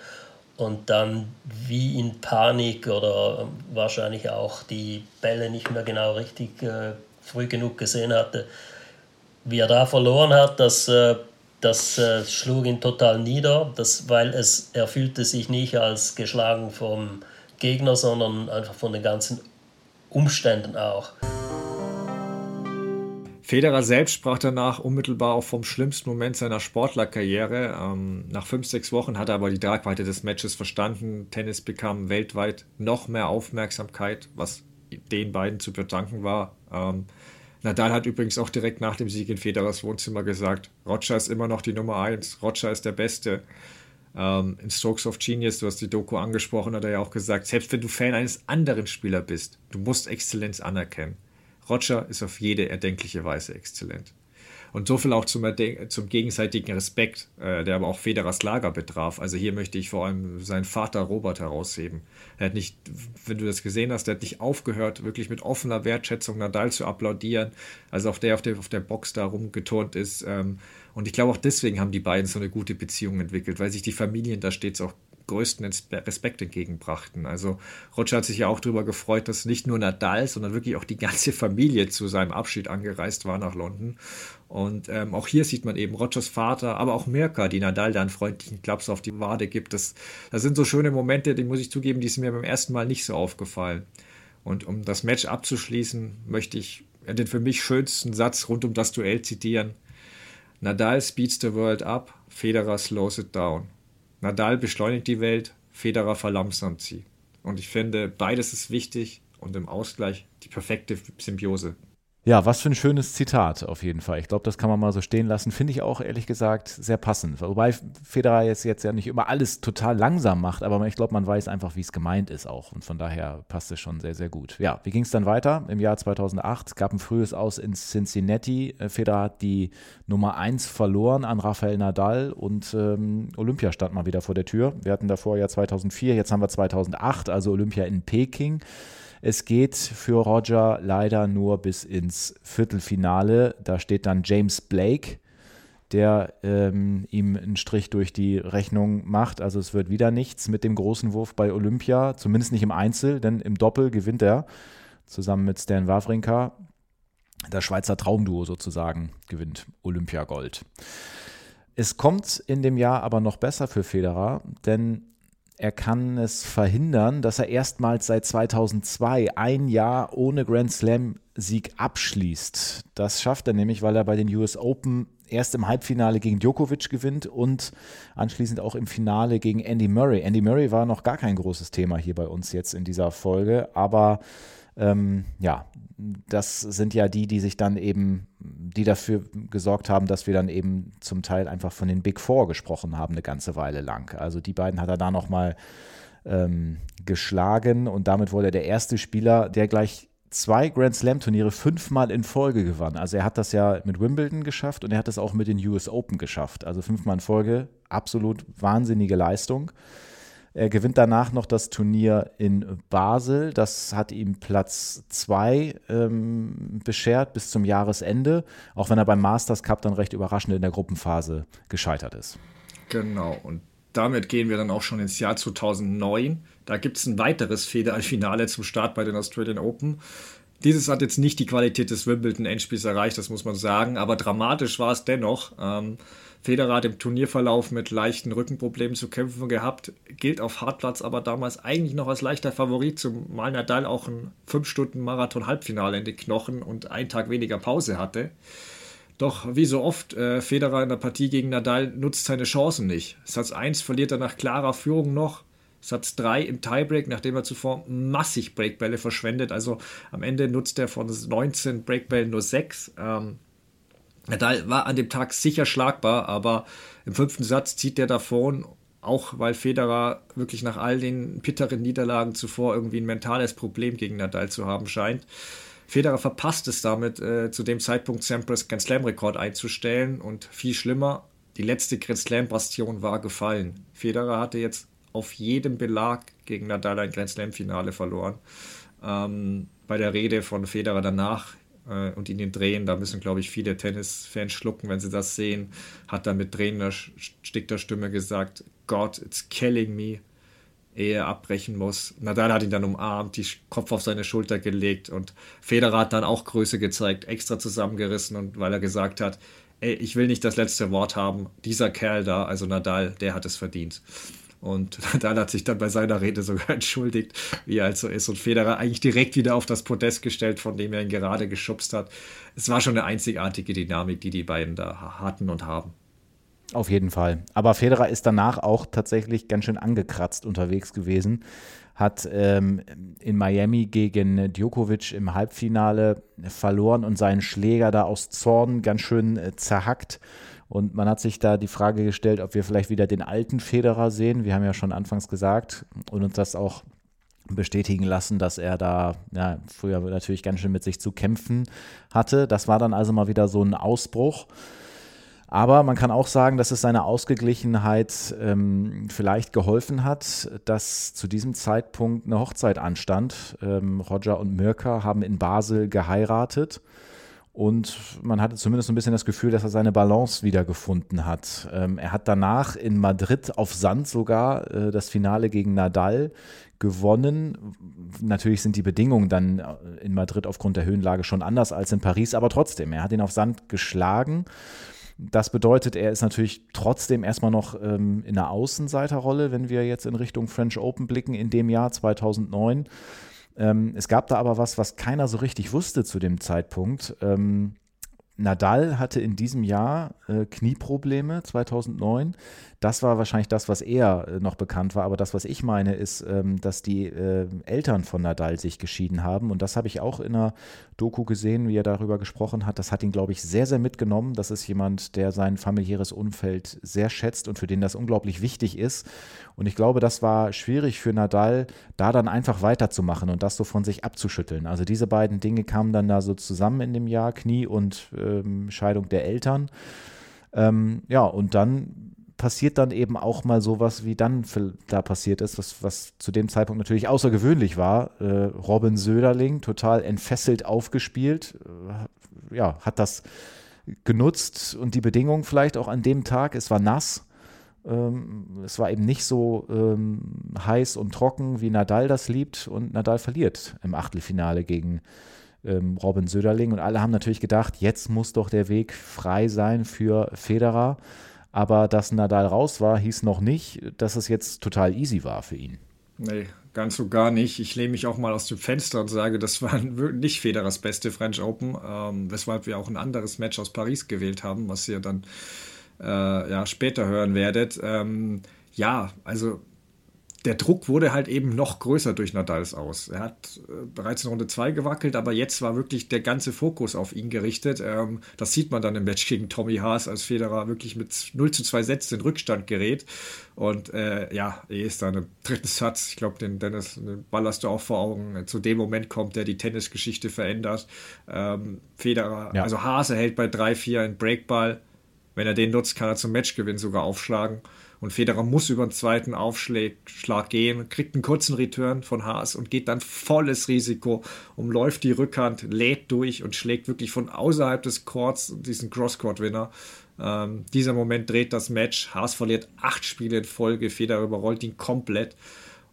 und dann wie in Panik oder wahrscheinlich auch die Bälle nicht mehr genau richtig äh, früh genug gesehen hatte, wie er da verloren hat, das, äh, das äh, schlug ihn total nieder, das, weil es, er fühlte sich nicht als geschlagen vom Gegner, sondern einfach von den ganzen Umständen auch. Federer selbst sprach danach unmittelbar auch vom schlimmsten Moment seiner Sportlerkarriere. Ähm, nach fünf, sechs Wochen hat er aber die Tragweite des Matches verstanden. Tennis bekam weltweit noch mehr Aufmerksamkeit, was den beiden zu bedanken war. Ähm, Nadal hat übrigens auch direkt nach dem Sieg in Federers Wohnzimmer gesagt, Roger ist immer noch die Nummer eins, Roger ist der Beste. Ähm, in Strokes of Genius, du hast die Doku angesprochen, hat er ja auch gesagt, selbst wenn du Fan eines anderen Spielers bist, du musst Exzellenz anerkennen. Roger ist auf jede erdenkliche Weise exzellent. Und so viel auch zum, zum gegenseitigen Respekt, äh, der aber auch Federers Lager betraf. Also hier möchte ich vor allem seinen Vater Robert herausheben. Er hat nicht, wenn du das gesehen hast, der hat nicht aufgehört, wirklich mit offener Wertschätzung Nadal zu applaudieren. Also auch der auf der, auf der Box da rumgeturnt ist. Ähm, und ich glaube auch deswegen haben die beiden so eine gute Beziehung entwickelt, weil sich die Familien da stets auch größten Respekt entgegenbrachten. Also Roger hat sich ja auch darüber gefreut, dass nicht nur Nadal, sondern wirklich auch die ganze Familie zu seinem Abschied angereist war nach London. Und ähm, auch hier sieht man eben Rogers Vater, aber auch Mirka, die Nadal da einen freundlichen Klaps auf die Wade gibt. Das, das sind so schöne Momente, die muss ich zugeben, die sind mir beim ersten Mal nicht so aufgefallen. Und um das Match abzuschließen, möchte ich den für mich schönsten Satz rund um das Duell zitieren. Nadal speeds the world up, Federer slows it down. Nadal beschleunigt die Welt, Federer verlangsamt sie. Und ich finde, beides ist wichtig und im Ausgleich die perfekte Symbiose. Ja, was für ein schönes Zitat auf jeden Fall. Ich glaube, das kann man mal so stehen lassen. Finde ich auch ehrlich gesagt sehr passend. Wobei Federer jetzt, jetzt ja nicht immer alles total langsam macht, aber ich glaube, man weiß einfach, wie es gemeint ist auch. Und von daher passt es schon sehr, sehr gut. Ja, wie ging es dann weiter? Im Jahr 2008 es gab ein frühes Aus in Cincinnati. Äh, Federer hat die Nummer 1 verloren an Rafael Nadal und ähm, Olympia stand mal wieder vor der Tür. Wir hatten davor ja 2004, jetzt haben wir 2008, also Olympia in Peking. Es geht für Roger leider nur bis ins Viertelfinale. Da steht dann James Blake der ähm, ihm einen Strich durch die Rechnung macht. Also es wird wieder nichts mit dem großen Wurf bei Olympia, zumindest nicht im Einzel, denn im Doppel gewinnt er zusammen mit Stan Wawrinka. Das Schweizer Traumduo sozusagen gewinnt Olympiagold. Es kommt in dem Jahr aber noch besser für Federer, denn er kann es verhindern, dass er erstmals seit 2002 ein Jahr ohne Grand Slam Sieg abschließt. Das schafft er nämlich, weil er bei den US Open erst im Halbfinale gegen Djokovic gewinnt und anschließend auch im Finale gegen Andy Murray. Andy Murray war noch gar kein großes Thema hier bei uns jetzt in dieser Folge, aber ähm, ja, das sind ja die, die sich dann eben, die dafür gesorgt haben, dass wir dann eben zum Teil einfach von den Big Four gesprochen haben, eine ganze Weile lang. Also die beiden hat er da nochmal ähm, geschlagen und damit wurde er der erste Spieler, der gleich zwei Grand Slam Turniere fünfmal in Folge gewann. Also er hat das ja mit Wimbledon geschafft und er hat das auch mit den US Open geschafft. Also fünfmal in Folge, absolut wahnsinnige Leistung. Er gewinnt danach noch das Turnier in Basel. Das hat ihm Platz 2 ähm, beschert bis zum Jahresende, auch wenn er beim Masters Cup dann recht überraschend in der Gruppenphase gescheitert ist. Genau, und damit gehen wir dann auch schon ins Jahr 2009. Da gibt es ein weiteres Finale zum Start bei den Australian Open. Dieses hat jetzt nicht die Qualität des Wimbledon-Endspiels erreicht, das muss man sagen, aber dramatisch war es dennoch. Ähm, Federer hat im Turnierverlauf mit leichten Rückenproblemen zu kämpfen gehabt, gilt auf Hartplatz aber damals eigentlich noch als leichter Favorit, zumal Nadal auch ein 5-Stunden-Marathon-Halbfinale in den Knochen und einen Tag weniger Pause hatte. Doch wie so oft, äh, Federer in der Partie gegen Nadal nutzt seine Chancen nicht. Satz 1 verliert er nach klarer Führung noch. Satz 3 im Tiebreak, nachdem er zuvor massig Breakbälle verschwendet. Also am Ende nutzt er von 19 Breakbällen nur 6. Ähm, Nadal war an dem Tag sicher schlagbar, aber im fünften Satz zieht der davon, auch weil Federer wirklich nach all den bitteren Niederlagen zuvor irgendwie ein mentales Problem gegen Nadal zu haben scheint. Federer verpasst es damit, äh, zu dem Zeitpunkt Sampras Grand Slam-Rekord einzustellen und viel schlimmer, die letzte Grand Slam-Bastion war gefallen. Federer hatte jetzt auf jedem Belag gegen Nadal ein Grand Slam-Finale verloren. Ähm, bei der Rede von Federer danach äh, und in den Drehen, da müssen, glaube ich, viele Tennisfans schlucken, wenn sie das sehen, hat er mit drehender, stickter Stimme gesagt, God, it's killing me, ehe er abbrechen muss. Nadal hat ihn dann umarmt, die Kopf auf seine Schulter gelegt und Federer hat dann auch Größe gezeigt, extra zusammengerissen und weil er gesagt hat, ey, ich will nicht das letzte Wort haben, dieser Kerl da, also Nadal, der hat es verdient. Und dann hat sich dann bei seiner Rede sogar entschuldigt, wie er halt so ist. Und Federer eigentlich direkt wieder auf das Podest gestellt, von dem er ihn gerade geschubst hat. Es war schon eine einzigartige Dynamik, die die beiden da hatten und haben. Auf jeden Fall. Aber Federer ist danach auch tatsächlich ganz schön angekratzt unterwegs gewesen. Hat ähm, in Miami gegen Djokovic im Halbfinale verloren und seinen Schläger da aus Zorn ganz schön äh, zerhackt. Und man hat sich da die Frage gestellt, ob wir vielleicht wieder den alten Federer sehen. Wir haben ja schon anfangs gesagt und uns das auch bestätigen lassen, dass er da ja, früher natürlich ganz schön mit sich zu kämpfen hatte. Das war dann also mal wieder so ein Ausbruch. Aber man kann auch sagen, dass es seine Ausgeglichenheit ähm, vielleicht geholfen hat, dass zu diesem Zeitpunkt eine Hochzeit anstand. Ähm, Roger und Mirka haben in Basel geheiratet. Und man hatte zumindest ein bisschen das Gefühl, dass er seine Balance wiedergefunden hat. Ähm, er hat danach in Madrid auf Sand sogar äh, das Finale gegen Nadal gewonnen. Natürlich sind die Bedingungen dann äh, in Madrid aufgrund der Höhenlage schon anders als in Paris, aber trotzdem, er hat ihn auf Sand geschlagen. Das bedeutet, er ist natürlich trotzdem erstmal noch ähm, in der Außenseiterrolle, wenn wir jetzt in Richtung French Open blicken in dem Jahr 2009. Ähm, es gab da aber was, was keiner so richtig wusste zu dem Zeitpunkt. Ähm, Nadal hatte in diesem Jahr äh, Knieprobleme 2009. Das war wahrscheinlich das, was eher äh, noch bekannt war. Aber das, was ich meine, ist, ähm, dass die äh, Eltern von Nadal sich geschieden haben. Und das habe ich auch in einer Doku gesehen, wie er darüber gesprochen hat. Das hat ihn, glaube ich, sehr, sehr mitgenommen. Das ist jemand, der sein familiäres Umfeld sehr schätzt und für den das unglaublich wichtig ist. Und ich glaube, das war schwierig für Nadal, da dann einfach weiterzumachen und das so von sich abzuschütteln. Also diese beiden Dinge kamen dann da so zusammen in dem Jahr, Knie und ähm, Scheidung der Eltern. Ähm, ja, und dann passiert dann eben auch mal sowas, wie dann da passiert ist, was, was zu dem Zeitpunkt natürlich außergewöhnlich war. Äh, Robin Söderling, total entfesselt aufgespielt, äh, ja, hat das genutzt und die Bedingungen vielleicht auch an dem Tag. Es war nass. Ähm, es war eben nicht so ähm, heiß und trocken, wie Nadal das liebt. Und Nadal verliert im Achtelfinale gegen ähm, Robin Söderling. Und alle haben natürlich gedacht, jetzt muss doch der Weg frei sein für Federer. Aber dass Nadal raus war, hieß noch nicht, dass es jetzt total easy war für ihn. Nee, ganz so gar nicht. Ich lehne mich auch mal aus dem Fenster und sage, das war nicht Federers beste French Open, ähm, weshalb wir auch ein anderes Match aus Paris gewählt haben, was ihr dann äh, ja, später hören werdet. Ähm, ja, also der Druck wurde halt eben noch größer durch Nadals aus. Er hat äh, bereits in Runde 2 gewackelt, aber jetzt war wirklich der ganze Fokus auf ihn gerichtet. Ähm, das sieht man dann im Match gegen Tommy Haas, als Federer wirklich mit 0 zu 2 Sätzen in Rückstand gerät. Und äh, ja, er ist dann im dritten Satz, ich glaube, den Dennis den Ball hast du auch vor Augen, zu dem Moment kommt, der die Tennisgeschichte verändert. Ähm, Federer, ja. also Haas erhält bei 3-4 einen Breakball. Wenn er den nutzt, kann er zum Matchgewinn sogar aufschlagen. Und Federer muss über den zweiten Aufschlag gehen, kriegt einen kurzen Return von Haas und geht dann volles Risiko, umläuft die Rückhand, lädt durch und schlägt wirklich von außerhalb des Courts diesen Crosscourt-Winner. Ähm, dieser Moment dreht das Match. Haas verliert acht Spiele in Folge, Federer überrollt ihn komplett.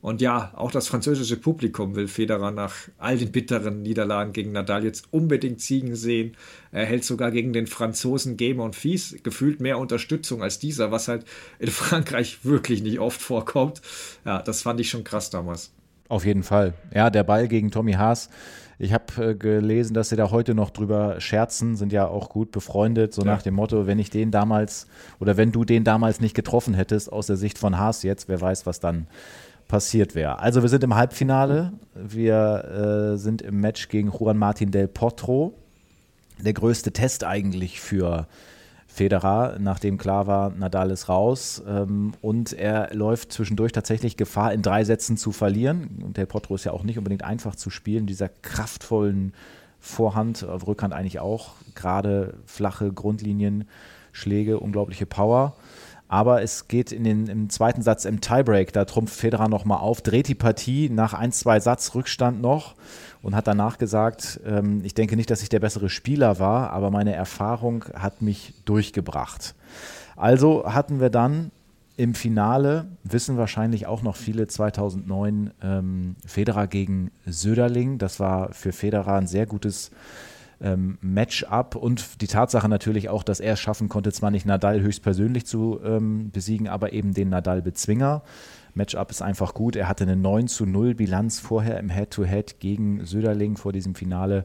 Und ja, auch das französische Publikum will Federer nach all den bitteren Niederlagen gegen Nadal jetzt unbedingt Ziegen sehen. Er hält sogar gegen den Franzosen Gamer und Fies gefühlt mehr Unterstützung als dieser, was halt in Frankreich wirklich nicht oft vorkommt. Ja, das fand ich schon krass damals. Auf jeden Fall. Ja, der Ball gegen Tommy Haas. Ich habe äh, gelesen, dass sie da heute noch drüber scherzen, sind ja auch gut befreundet, so ja. nach dem Motto, wenn ich den damals oder wenn du den damals nicht getroffen hättest, aus der Sicht von Haas jetzt, wer weiß, was dann passiert wäre. Also wir sind im Halbfinale. Wir äh, sind im Match gegen Juan Martin del Potro. Der größte Test eigentlich für Federer, nachdem klar war, Nadal ist raus. Ähm, und er läuft zwischendurch tatsächlich Gefahr, in drei Sätzen zu verlieren. Und Del Potro ist ja auch nicht unbedingt einfach zu spielen, dieser kraftvollen Vorhand, Rückhand eigentlich auch. Gerade flache Grundlinienschläge, unglaubliche Power. Aber es geht in den, im zweiten Satz im Tiebreak, da trumpft Federer nochmal auf, dreht die Partie nach ein, zwei Satz Rückstand noch und hat danach gesagt, ähm, ich denke nicht, dass ich der bessere Spieler war, aber meine Erfahrung hat mich durchgebracht. Also hatten wir dann im Finale, wissen wahrscheinlich auch noch viele, 2009 ähm, Federer gegen Söderling. Das war für Federer ein sehr gutes ähm, Matchup und die Tatsache natürlich auch, dass er es schaffen konnte, zwar nicht Nadal höchstpersönlich zu ähm, besiegen, aber eben den Nadal-Bezwinger. Matchup ist einfach gut. Er hatte eine 9 zu 0 Bilanz vorher im Head-to-Head -Head gegen Söderling vor diesem Finale.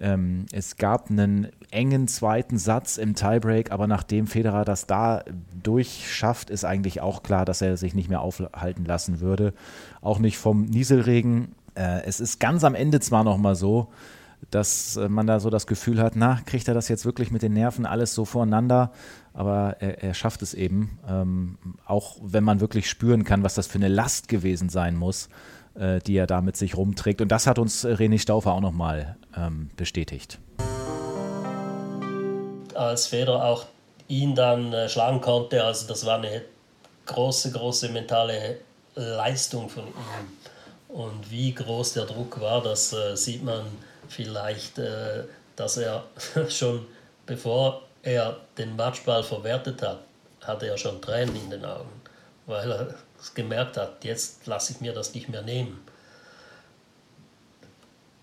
Ähm, es gab einen engen zweiten Satz im Tiebreak, aber nachdem Federer das da durchschafft, ist eigentlich auch klar, dass er sich nicht mehr aufhalten lassen würde. Auch nicht vom Nieselregen. Äh, es ist ganz am Ende zwar noch mal so, dass äh, man da so das Gefühl hat, na, kriegt er das jetzt wirklich mit den Nerven alles so voreinander? Aber er, er schafft es eben, ähm, auch wenn man wirklich spüren kann, was das für eine Last gewesen sein muss, äh, die er da mit sich rumträgt. Und das hat uns René Staufer auch nochmal ähm, bestätigt. Als Federer auch ihn dann äh, schlagen konnte, also das war eine große, große mentale Leistung von ihm. Und wie groß der Druck war, das äh, sieht man vielleicht, äh, dass er schon bevor er den Matchball verwertet hat, hatte er schon Tränen in den Augen, weil er gemerkt hat, jetzt lasse ich mir das nicht mehr nehmen.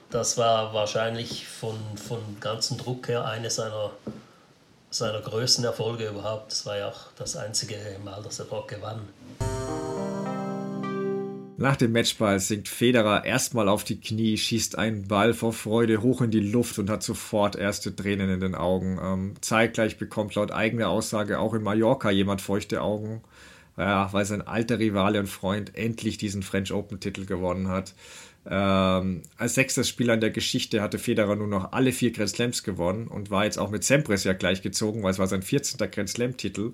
Das war wahrscheinlich von, von ganzen Druck her eine seiner, seiner größten Erfolge überhaupt. Das war ja auch das einzige Mal, dass er dort gewann. Nach dem Matchball sinkt Federer erstmal auf die Knie, schießt einen Ball vor Freude hoch in die Luft und hat sofort erste Tränen in den Augen. Ähm, zeitgleich bekommt laut eigener Aussage auch in Mallorca jemand feuchte Augen, ja, weil sein alter Rivale und Freund endlich diesen French Open-Titel gewonnen hat. Ähm, als sechster Spieler in der Geschichte hatte Federer nur noch alle vier Grand Slams gewonnen und war jetzt auch mit Sampras ja gleichgezogen, weil es war sein 14. Grand Slam-Titel.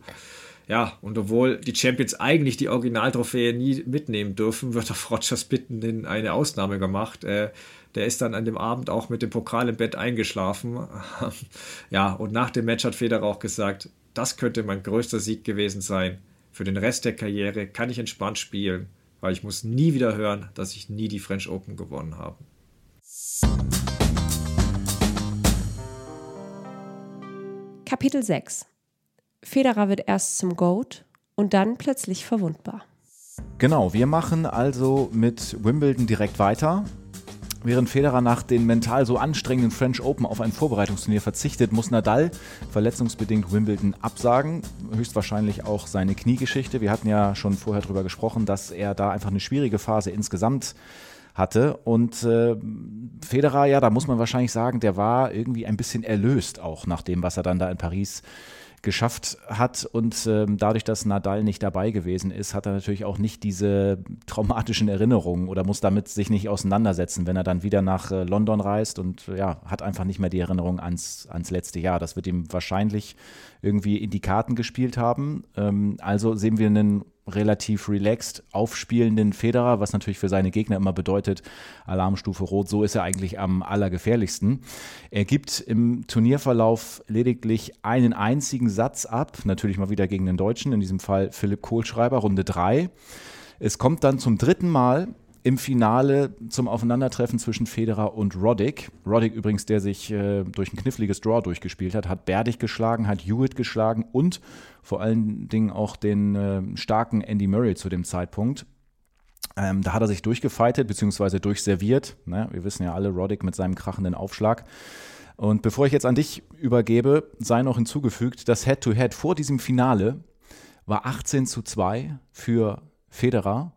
Ja, und obwohl die Champions eigentlich die Originaltrophäe nie mitnehmen dürfen, wird auf Rogers Bitten in eine Ausnahme gemacht. Äh, der ist dann an dem Abend auch mit dem Pokal im Bett eingeschlafen. ja, und nach dem Match hat Federer auch gesagt, das könnte mein größter Sieg gewesen sein. Für den Rest der Karriere kann ich entspannt spielen, weil ich muss nie wieder hören, dass ich nie die French Open gewonnen habe. Kapitel 6 Federer wird erst zum Goat und dann plötzlich verwundbar. Genau, wir machen also mit Wimbledon direkt weiter. Während Federer nach den mental so anstrengenden French Open auf ein Vorbereitungsturnier verzichtet, muss Nadal verletzungsbedingt Wimbledon absagen. Höchstwahrscheinlich auch seine Kniegeschichte. Wir hatten ja schon vorher darüber gesprochen, dass er da einfach eine schwierige Phase insgesamt hatte. Und äh, Federer, ja, da muss man wahrscheinlich sagen, der war irgendwie ein bisschen erlöst auch nach dem, was er dann da in Paris geschafft hat. Und ähm, dadurch, dass Nadal nicht dabei gewesen ist, hat er natürlich auch nicht diese traumatischen Erinnerungen oder muss damit sich nicht auseinandersetzen, wenn er dann wieder nach äh, London reist und ja, hat einfach nicht mehr die Erinnerung ans, ans letzte Jahr. Das wird ihm wahrscheinlich irgendwie in die Karten gespielt haben. Ähm, also sehen wir einen relativ relaxed aufspielenden Federer, was natürlich für seine Gegner immer bedeutet, Alarmstufe Rot, so ist er eigentlich am allergefährlichsten. Er gibt im Turnierverlauf lediglich einen einzigen Satz ab, natürlich mal wieder gegen den Deutschen, in diesem Fall Philipp Kohlschreiber, Runde 3. Es kommt dann zum dritten Mal im Finale zum Aufeinandertreffen zwischen Federer und Roddick. Roddick übrigens, der sich äh, durch ein kniffliges Draw durchgespielt hat, hat Berdig geschlagen, hat Hewitt geschlagen und vor allen Dingen auch den äh, starken Andy Murray zu dem Zeitpunkt. Ähm, da hat er sich durchgefeitet bzw. durchserviert. Ne? Wir wissen ja alle, Roddick mit seinem krachenden Aufschlag. Und bevor ich jetzt an dich übergebe, sei noch hinzugefügt, das Head-to-Head -Head vor diesem Finale war 18 zu 2 für Federer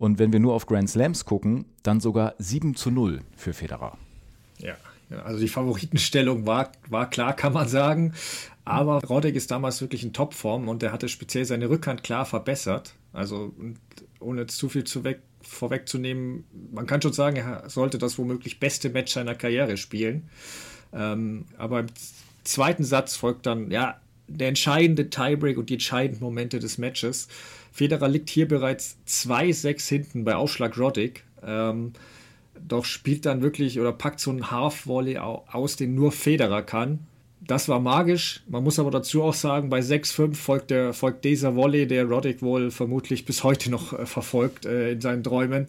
und wenn wir nur auf Grand Slams gucken, dann sogar 7 zu 0 für Federer. Ja, also die Favoritenstellung war, war klar, kann man sagen. Aber Roddick ist damals wirklich in Topform und er hatte speziell seine Rückhand klar verbessert. Also ohne jetzt zu viel zu weg, vorwegzunehmen, man kann schon sagen, er sollte das womöglich beste Match seiner Karriere spielen. Ähm, aber im zweiten Satz folgt dann ja der entscheidende Tiebreak und die entscheidenden Momente des Matches. Federer liegt hier bereits 2-6 hinten bei Aufschlag Roddick. Ähm, doch spielt dann wirklich oder packt so einen Half-Volley aus, den nur Federer kann. Das war magisch. Man muss aber dazu auch sagen, bei 6-5 folgt, folgt dieser Volley, der Roddick wohl vermutlich bis heute noch äh, verfolgt äh, in seinen Träumen.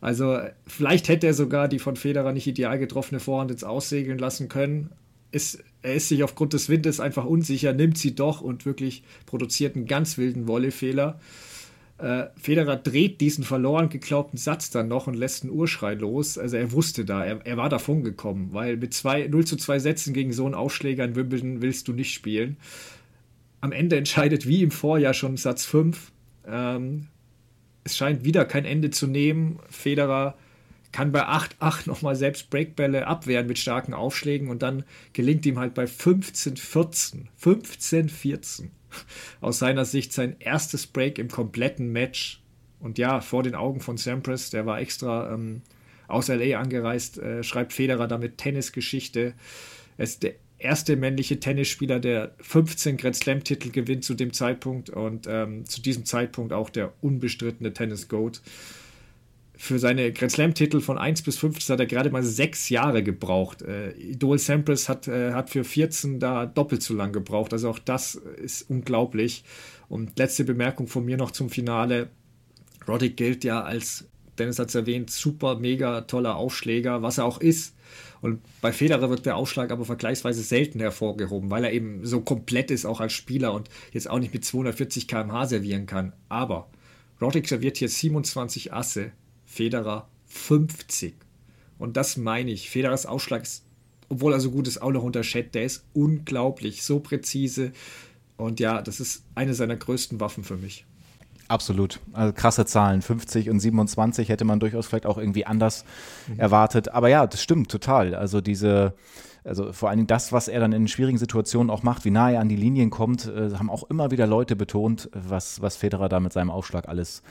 Also vielleicht hätte er sogar die von Federer nicht ideal getroffene Vorhand jetzt aussegeln lassen können. Ist, er ist sich aufgrund des Windes einfach unsicher, nimmt sie doch und wirklich produziert einen ganz wilden Volleyfehler. Äh, Federer dreht diesen verloren geglaubten Satz dann noch und lässt einen Urschrei los. Also er wusste da, er, er war davon gekommen, weil mit zwei, 0 zu 2 Sätzen gegen so einen Aufschläger in Wimbledon willst du nicht spielen. Am Ende entscheidet wie im Vorjahr schon Satz 5. Ähm, es scheint wieder kein Ende zu nehmen. Federer kann bei 8-8 nochmal selbst Breakbälle abwehren mit starken Aufschlägen und dann gelingt ihm halt bei 15-14, 15-14 aus seiner Sicht sein erstes Break im kompletten Match. Und ja, vor den Augen von Sampras, der war extra ähm, aus LA angereist, äh, schreibt Federer damit Tennisgeschichte. Er ist der erste männliche Tennisspieler, der 15 Grand Slam-Titel gewinnt zu dem Zeitpunkt und ähm, zu diesem Zeitpunkt auch der unbestrittene Tennis-Goat für seine Grand Slam-Titel von 1 bis 15 hat er gerade mal sechs Jahre gebraucht. Äh, Idol Sampras hat, äh, hat für 14 da doppelt so lang gebraucht. Also auch das ist unglaublich. Und letzte Bemerkung von mir noch zum Finale. Roddick gilt ja als, Dennis hat es erwähnt, super, mega toller Aufschläger, was er auch ist. Und bei Federer wird der Aufschlag aber vergleichsweise selten hervorgehoben, weil er eben so komplett ist, auch als Spieler und jetzt auch nicht mit 240 km/h servieren kann. Aber Roddick serviert hier 27 Asse Federer 50. Und das meine ich. Federers Ausschlag ist, obwohl er so gut ist, auch noch unterschätzt. Der ist unglaublich, so präzise. Und ja, das ist eine seiner größten Waffen für mich. Absolut. Also krasse Zahlen. 50 und 27 hätte man durchaus vielleicht auch irgendwie anders mhm. erwartet. Aber ja, das stimmt total. Also diese also vor allen Dingen das, was er dann in schwierigen Situationen auch macht, wie nah er an die Linien kommt, äh, haben auch immer wieder Leute betont, was, was Federer da mit seinem Aufschlag alles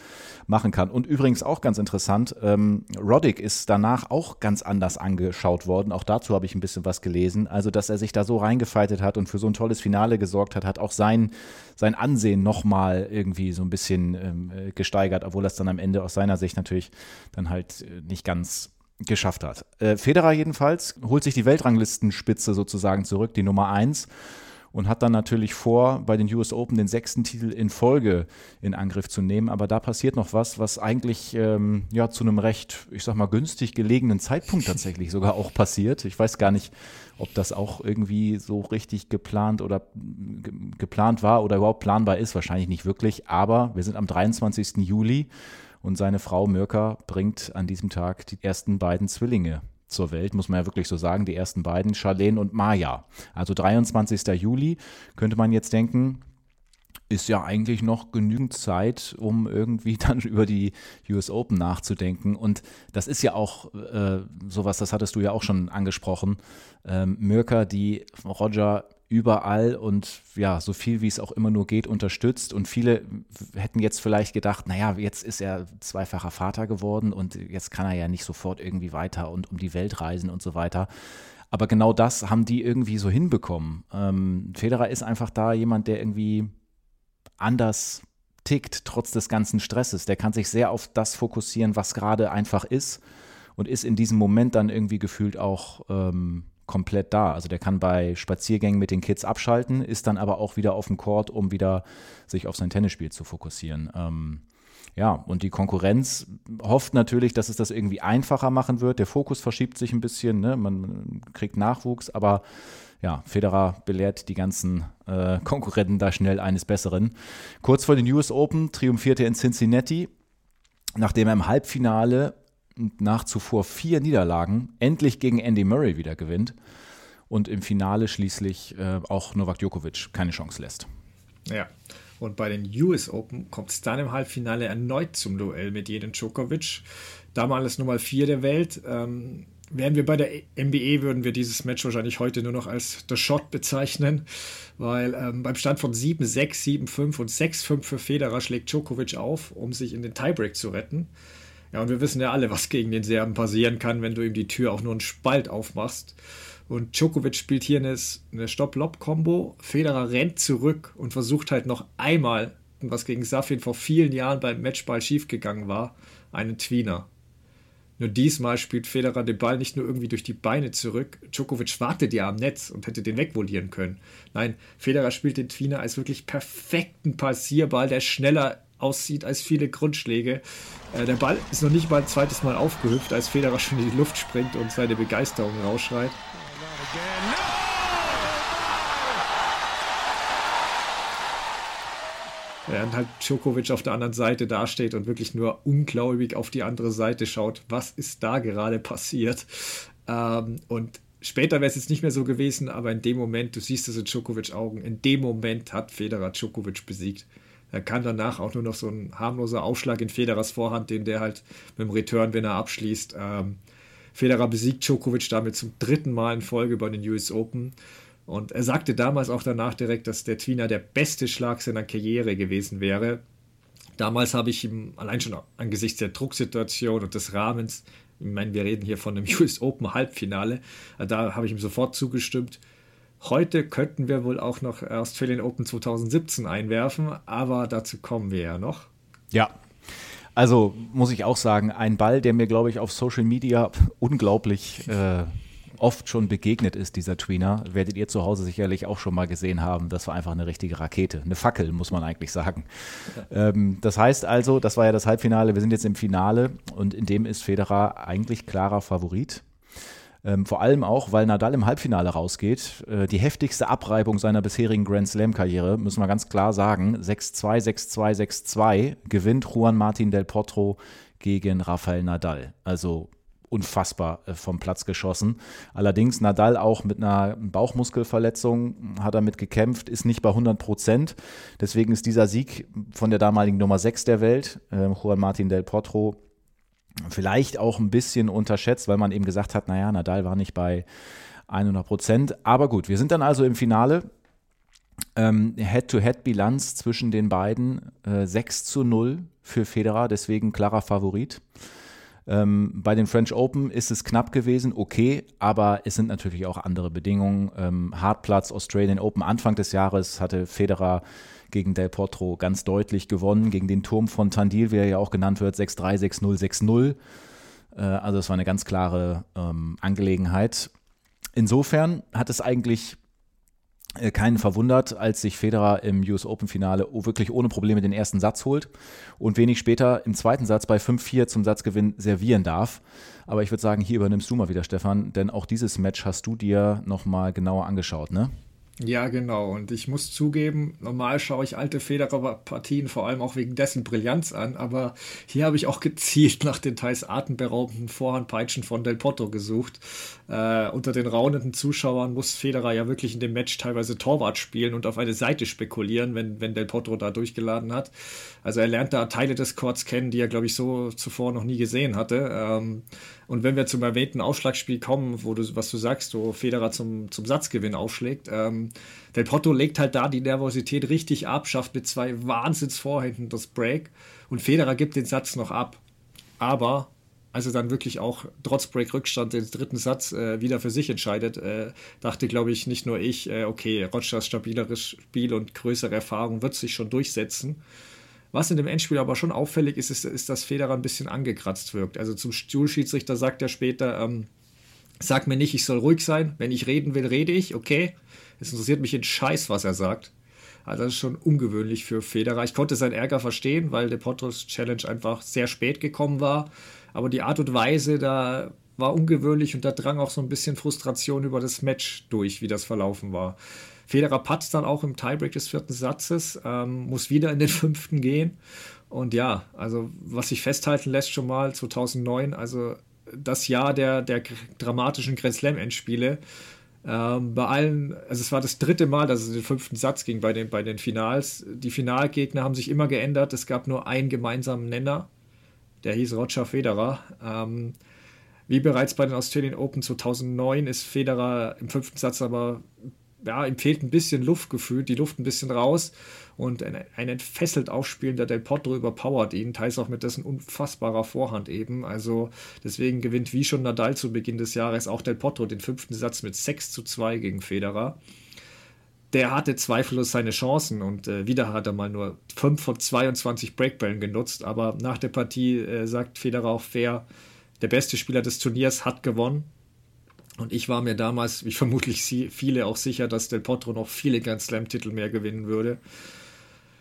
machen kann. Und übrigens auch ganz interessant, ähm, Roddick ist danach auch ganz anders angeschaut worden. Auch dazu habe ich ein bisschen was gelesen. Also, dass er sich da so reingefeitet hat und für so ein tolles Finale gesorgt hat, hat auch sein, sein Ansehen nochmal irgendwie so ein bisschen ähm, äh, gesteigert, obwohl das dann am Ende aus seiner Sicht natürlich dann halt äh, nicht ganz geschafft hat. Äh, Federer jedenfalls holt sich die Weltranglistenspitze sozusagen zurück, die Nummer 1. und hat dann natürlich vor, bei den US Open den sechsten Titel in Folge in Angriff zu nehmen. Aber da passiert noch was, was eigentlich ähm, ja zu einem recht, ich sag mal, günstig gelegenen Zeitpunkt tatsächlich sogar auch passiert. Ich weiß gar nicht, ob das auch irgendwie so richtig geplant oder geplant war oder überhaupt planbar ist. Wahrscheinlich nicht wirklich. Aber wir sind am 23. Juli und seine Frau Mirka bringt an diesem Tag die ersten beiden Zwillinge zur Welt, muss man ja wirklich so sagen, die ersten beiden, Charlene und Maya. Also 23. Juli könnte man jetzt denken, ist ja eigentlich noch genügend Zeit, um irgendwie dann über die US Open nachzudenken. Und das ist ja auch äh, sowas, das hattest du ja auch schon angesprochen. Ähm, Mirka, die Roger überall und ja, so viel wie es auch immer nur geht, unterstützt. Und viele hätten jetzt vielleicht gedacht, naja, jetzt ist er zweifacher Vater geworden und jetzt kann er ja nicht sofort irgendwie weiter und um die Welt reisen und so weiter. Aber genau das haben die irgendwie so hinbekommen. Ähm, Federer ist einfach da jemand, der irgendwie anders tickt, trotz des ganzen Stresses. Der kann sich sehr auf das fokussieren, was gerade einfach ist und ist in diesem Moment dann irgendwie gefühlt auch ähm, komplett da. Also der kann bei Spaziergängen mit den Kids abschalten, ist dann aber auch wieder auf dem Court, um wieder sich auf sein Tennisspiel zu fokussieren. Ähm, ja, und die Konkurrenz hofft natürlich, dass es das irgendwie einfacher machen wird. Der Fokus verschiebt sich ein bisschen, ne? man kriegt Nachwuchs, aber ja, Federer belehrt die ganzen äh, Konkurrenten da schnell eines Besseren. Kurz vor den US Open triumphierte er in Cincinnati, nachdem er im Halbfinale nach zuvor vier Niederlagen endlich gegen Andy Murray wieder gewinnt und im Finale schließlich äh, auch Novak Djokovic keine Chance lässt. Ja, und bei den US Open kommt es dann im Halbfinale erneut zum Duell mit jedem Djokovic. Damals Nummer 4 der Welt. Ähm, wären wir bei der NBA, würden wir dieses Match wahrscheinlich heute nur noch als The Shot bezeichnen, weil ähm, beim Stand von 7-6, 7-5 und 6-5 für Federer schlägt Djokovic auf, um sich in den Tiebreak zu retten. Ja, und wir wissen ja alle, was gegen den Serben passieren kann, wenn du ihm die Tür auch nur einen Spalt aufmachst. Und Djokovic spielt hier eine, eine Stopp-Lob-Kombo. Federer rennt zurück und versucht halt noch einmal, was gegen Safin vor vielen Jahren beim Matchball schiefgegangen war, einen Tweener. Nur diesmal spielt Federer den Ball nicht nur irgendwie durch die Beine zurück. Djokovic wartet ja am Netz und hätte den wegvolieren können. Nein, Federer spielt den Tweener als wirklich perfekten Passierball, der schneller aussieht als viele Grundschläge. Äh, der Ball ist noch nicht mal ein zweites Mal aufgehüpft, als Federer schon in die Luft springt und seine Begeisterung rausschreit. Während halt Djokovic auf der anderen Seite dasteht und wirklich nur ungläubig auf die andere Seite schaut, was ist da gerade passiert. Ähm, und später wäre es jetzt nicht mehr so gewesen, aber in dem Moment, du siehst es in Djokovic Augen, in dem Moment hat Federer Djokovic besiegt. Er kann danach auch nur noch so ein harmloser Aufschlag in Federers Vorhand, den der halt mit dem Return, wenn er abschließt. Ähm, Federer besiegt Djokovic damit zum dritten Mal in Folge bei den US Open. Und er sagte damals auch danach direkt, dass der Tweener der beste Schlag seiner Karriere gewesen wäre. Damals habe ich ihm allein schon angesichts der Drucksituation und des Rahmens, ich meine, wir reden hier von einem US Open Halbfinale, da habe ich ihm sofort zugestimmt. Heute könnten wir wohl auch noch Australian Open 2017 einwerfen, aber dazu kommen wir ja noch. Ja. Also muss ich auch sagen, ein Ball, der mir, glaube ich, auf Social Media unglaublich äh, oft schon begegnet ist, dieser Tweener, werdet ihr zu Hause sicherlich auch schon mal gesehen haben. Das war einfach eine richtige Rakete, eine Fackel, muss man eigentlich sagen. Ähm, das heißt also, das war ja das Halbfinale, wir sind jetzt im Finale und in dem ist Federer eigentlich klarer Favorit. Ähm, vor allem auch, weil Nadal im Halbfinale rausgeht. Äh, die heftigste Abreibung seiner bisherigen Grand Slam-Karriere, müssen wir ganz klar sagen. 6-2, 6-2, 6-2 gewinnt Juan Martin del Potro gegen Rafael Nadal. Also unfassbar äh, vom Platz geschossen. Allerdings Nadal auch mit einer Bauchmuskelverletzung hat er mit gekämpft, ist nicht bei 100 Prozent. Deswegen ist dieser Sieg von der damaligen Nummer 6 der Welt, äh, Juan Martin del Potro, vielleicht auch ein bisschen unterschätzt, weil man eben gesagt hat, naja, Nadal war nicht bei 100 Prozent. Aber gut, wir sind dann also im Finale. Ähm, Head-to-Head-Bilanz zwischen den beiden äh, 6 zu 0 für Federer, deswegen klarer Favorit. Ähm, bei den French Open ist es knapp gewesen, okay, aber es sind natürlich auch andere Bedingungen. Ähm, Hartplatz, Australian Open, Anfang des Jahres hatte Federer gegen Del Potro ganz deutlich gewonnen, gegen den Turm von Tandil, wie er ja auch genannt wird, 6-3, 6-0, 6-0. Äh, also es war eine ganz klare ähm, Angelegenheit. Insofern hat es eigentlich äh, keinen verwundert, als sich Federer im US Open Finale wirklich ohne Probleme den ersten Satz holt und wenig später im zweiten Satz bei 5-4 zum Satzgewinn servieren darf. Aber ich würde sagen, hier übernimmst du mal wieder, Stefan, denn auch dieses Match hast du dir nochmal genauer angeschaut, ne? Ja, genau. Und ich muss zugeben, normal schaue ich alte Federer-Partien vor allem auch wegen dessen Brillanz an, aber hier habe ich auch gezielt nach den teils atemberaubenden Vorhandpeitschen von Del Potro gesucht. Äh, unter den raunenden Zuschauern muss Federer ja wirklich in dem Match teilweise Torwart spielen und auf eine Seite spekulieren, wenn, wenn Del Potro da durchgeladen hat. Also er lernt da Teile des Courts kennen, die er, glaube ich, so zuvor noch nie gesehen hatte. Ähm, und wenn wir zum erwähnten Aufschlagspiel kommen, wo du, was du sagst, wo Federer zum, zum Satzgewinn aufschlägt, ähm, Del Potro legt halt da die Nervosität richtig ab, schafft mit zwei Wahnsinnsvorhänden das Break und Federer gibt den Satz noch ab. Aber als er dann wirklich auch trotz Break-Rückstand den dritten Satz äh, wieder für sich entscheidet, äh, dachte, glaube ich, nicht nur ich, äh, okay, Rogers stabileres Spiel und größere Erfahrung wird sich schon durchsetzen. Was in dem Endspiel aber schon auffällig ist, ist, ist dass Federer ein bisschen angekratzt wirkt. Also zum Stuhlschiedsrichter sagt er später, ähm, sag mir nicht, ich soll ruhig sein. Wenn ich reden will, rede ich, okay. Es interessiert mich in Scheiß, was er sagt. Also das ist schon ungewöhnlich für Federer. Ich konnte seinen Ärger verstehen, weil der Potros Challenge einfach sehr spät gekommen war. Aber die Art und Weise, da war ungewöhnlich und da drang auch so ein bisschen Frustration über das Match durch, wie das verlaufen war. Federer patzt dann auch im Tiebreak des vierten Satzes, ähm, muss wieder in den fünften gehen. Und ja, also was sich festhalten lässt schon mal 2009, also das Jahr der, der dramatischen Grand Slam Endspiele. Ähm, bei allen, also es war das dritte Mal, dass es in den fünften Satz ging bei den, bei den Finals. Die Finalgegner haben sich immer geändert. Es gab nur einen gemeinsamen Nenner. Der hieß Roger Federer. Ähm, wie bereits bei den Australian Open 2009 ist Federer im fünften Satz aber ja, ihm fehlt ein bisschen Luft gefühlt, die Luft ein bisschen raus und ein, ein entfesselt aufspielender Del Potro überpowert ihn, teils auch mit dessen unfassbarer Vorhand eben. Also deswegen gewinnt wie schon Nadal zu Beginn des Jahres auch Del Potro den fünften Satz mit 6 zu 2 gegen Federer. Der hatte zweifellos seine Chancen und äh, wieder hat er mal nur 5 von 22 Breakbällen genutzt, aber nach der Partie äh, sagt Federer auch fair, der beste Spieler des Turniers hat gewonnen und ich war mir damals, wie vermutlich viele, auch sicher, dass Del Potro noch viele Grand Slam-Titel mehr gewinnen würde.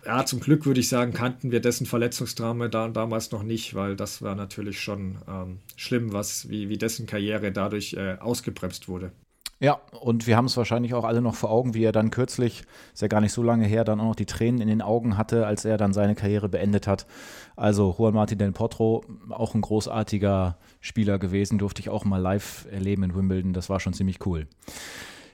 Ja, zum Glück würde ich sagen, kannten wir dessen Verletzungsdrama da, damals noch nicht, weil das war natürlich schon ähm, schlimm, was, wie, wie dessen Karriere dadurch äh, ausgebremst wurde. Ja, und wir haben es wahrscheinlich auch alle noch vor Augen, wie er dann kürzlich, ist ja gar nicht so lange her, dann auch noch die Tränen in den Augen hatte, als er dann seine Karriere beendet hat. Also Juan Martin del Potro, auch ein großartiger Spieler gewesen, durfte ich auch mal live erleben in Wimbledon. Das war schon ziemlich cool.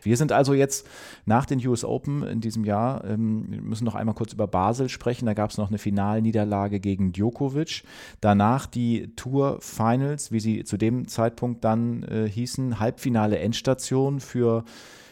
Wir sind also jetzt nach den US Open in diesem Jahr, ähm, wir müssen noch einmal kurz über Basel sprechen. Da gab es noch eine Finalniederlage gegen Djokovic. Danach die Tour Finals, wie sie zu dem Zeitpunkt dann äh, hießen, Halbfinale Endstation für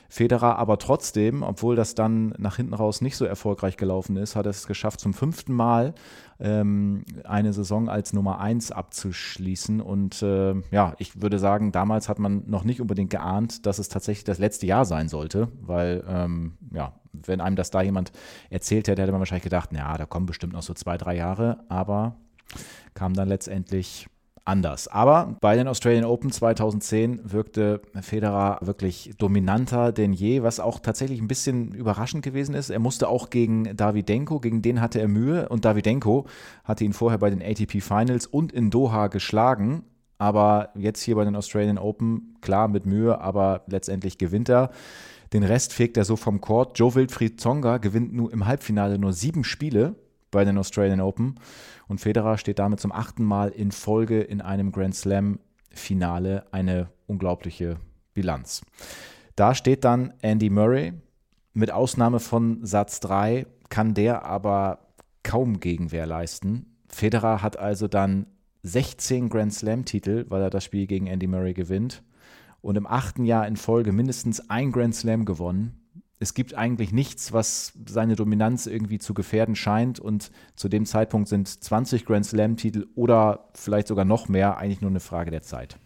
Federer aber trotzdem, obwohl das dann nach hinten raus nicht so erfolgreich gelaufen ist, hat er es geschafft, zum fünften Mal ähm, eine Saison als Nummer eins abzuschließen. Und äh, ja, ich würde sagen, damals hat man noch nicht unbedingt geahnt, dass es tatsächlich das letzte Jahr sein sollte, weil ähm, ja, wenn einem das da jemand erzählt hätte, hätte man wahrscheinlich gedacht, ja, da kommen bestimmt noch so zwei, drei Jahre, aber kam dann letztendlich anders. Aber bei den Australian Open 2010 wirkte Federer wirklich dominanter denn je, was auch tatsächlich ein bisschen überraschend gewesen ist. Er musste auch gegen Davidenko, gegen den hatte er Mühe und Davidenko hatte ihn vorher bei den ATP Finals und in Doha geschlagen. Aber jetzt hier bei den Australian Open, klar mit Mühe, aber letztendlich gewinnt er. Den Rest fegt er so vom Court. Joe Wilfried Zonga gewinnt nur im Halbfinale nur sieben Spiele bei den Australian Open. Und Federer steht damit zum achten Mal in Folge in einem Grand Slam-Finale. Eine unglaubliche Bilanz. Da steht dann Andy Murray. Mit Ausnahme von Satz 3 kann der aber kaum Gegenwehr leisten. Federer hat also dann 16 Grand Slam-Titel, weil er das Spiel gegen Andy Murray gewinnt. Und im achten Jahr in Folge mindestens ein Grand Slam gewonnen es gibt eigentlich nichts, was seine Dominanz irgendwie zu gefährden scheint. Und zu dem Zeitpunkt sind 20 Grand Slam-Titel oder vielleicht sogar noch mehr eigentlich nur eine Frage der Zeit.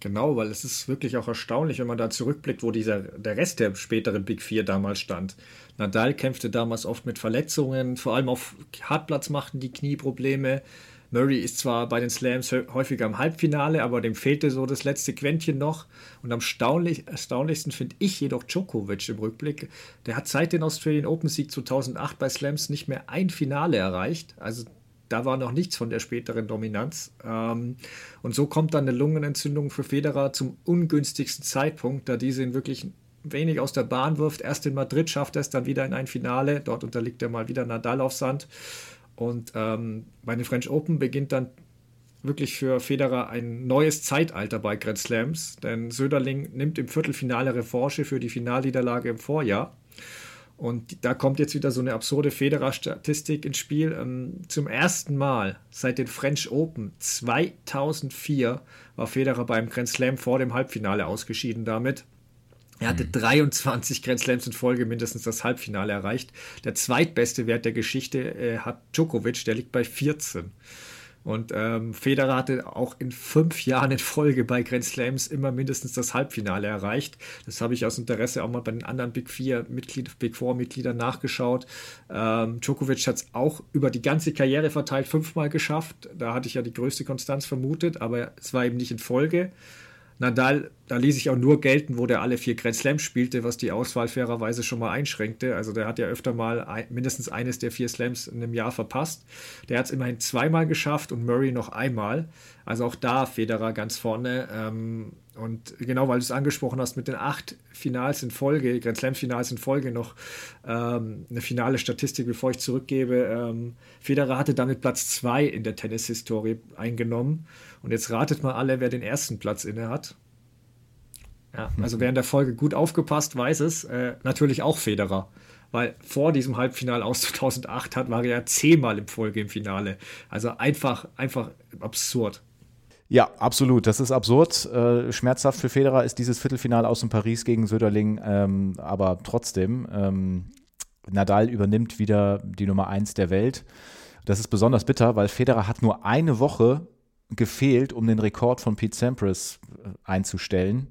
Genau, weil es ist wirklich auch erstaunlich, wenn man da zurückblickt, wo dieser, der Rest der späteren Big Four damals stand. Nadal kämpfte damals oft mit Verletzungen, vor allem auf Hartplatz machten die Knieprobleme. Murray ist zwar bei den Slams häufiger im Halbfinale, aber dem fehlte so das letzte Quäntchen noch. Und am erstaunlichsten finde ich jedoch Djokovic im Rückblick. Der hat seit dem Australian Open Sieg 2008 bei Slams nicht mehr ein Finale erreicht. Also da war noch nichts von der späteren Dominanz. Ähm, und so kommt dann eine Lungenentzündung für Federer zum ungünstigsten Zeitpunkt, da diese ihn wirklich wenig aus der Bahn wirft. Erst in Madrid schafft er es dann wieder in ein Finale. Dort unterliegt er mal wieder Nadal auf Sand. Und ähm, bei den French Open beginnt dann wirklich für Federer ein neues Zeitalter bei Grand Slams, denn Söderling nimmt im Viertelfinale Revanche für die Finalniederlage im Vorjahr. Und da kommt jetzt wieder so eine absurde Federer-Statistik ins Spiel. Ähm, zum ersten Mal seit den French Open 2004 war Federer beim Grand Slam vor dem Halbfinale ausgeschieden damit. Er hatte 23 Grand Slams in Folge mindestens das Halbfinale erreicht. Der zweitbeste Wert der Geschichte äh, hat Djokovic, der liegt bei 14. Und ähm, Federer hatte auch in fünf Jahren in Folge bei Grand Slams immer mindestens das Halbfinale erreicht. Das habe ich aus Interesse auch mal bei den anderen Big Four Mitglied, Big Four Mitgliedern nachgeschaut. Ähm, Djokovic hat es auch über die ganze Karriere verteilt fünfmal geschafft. Da hatte ich ja die größte Konstanz vermutet, aber es war eben nicht in Folge. Nadal, da ließ ich auch nur gelten, wo der alle vier Grand Slams spielte, was die Auswahl fairerweise schon mal einschränkte. Also der hat ja öfter mal ein, mindestens eines der vier Slams in einem Jahr verpasst. Der hat es immerhin zweimal geschafft und Murray noch einmal. Also auch da Federer ganz vorne. Ähm, und genau, weil du es angesprochen hast, mit den acht Finals in Folge, Grand Slam-Finals in Folge noch ähm, eine finale Statistik, bevor ich zurückgebe. Ähm, Federer hatte damit Platz zwei in der Tennishistorie eingenommen. Und jetzt ratet mal alle, wer den ersten Platz inne hat. Ja, also wer in der Folge gut aufgepasst, weiß es. Äh, natürlich auch Federer. Weil vor diesem Halbfinale aus 2008 hat, war er ja zehnmal in Folge im Finale. Also einfach, einfach absurd. Ja, absolut. Das ist absurd. Äh, schmerzhaft für Federer ist dieses Viertelfinale aus dem Paris gegen Söderling, ähm, aber trotzdem. Ähm, Nadal übernimmt wieder die Nummer 1 der Welt. Das ist besonders bitter, weil Federer hat nur eine Woche gefehlt, um den Rekord von Pete Sampras äh, einzustellen.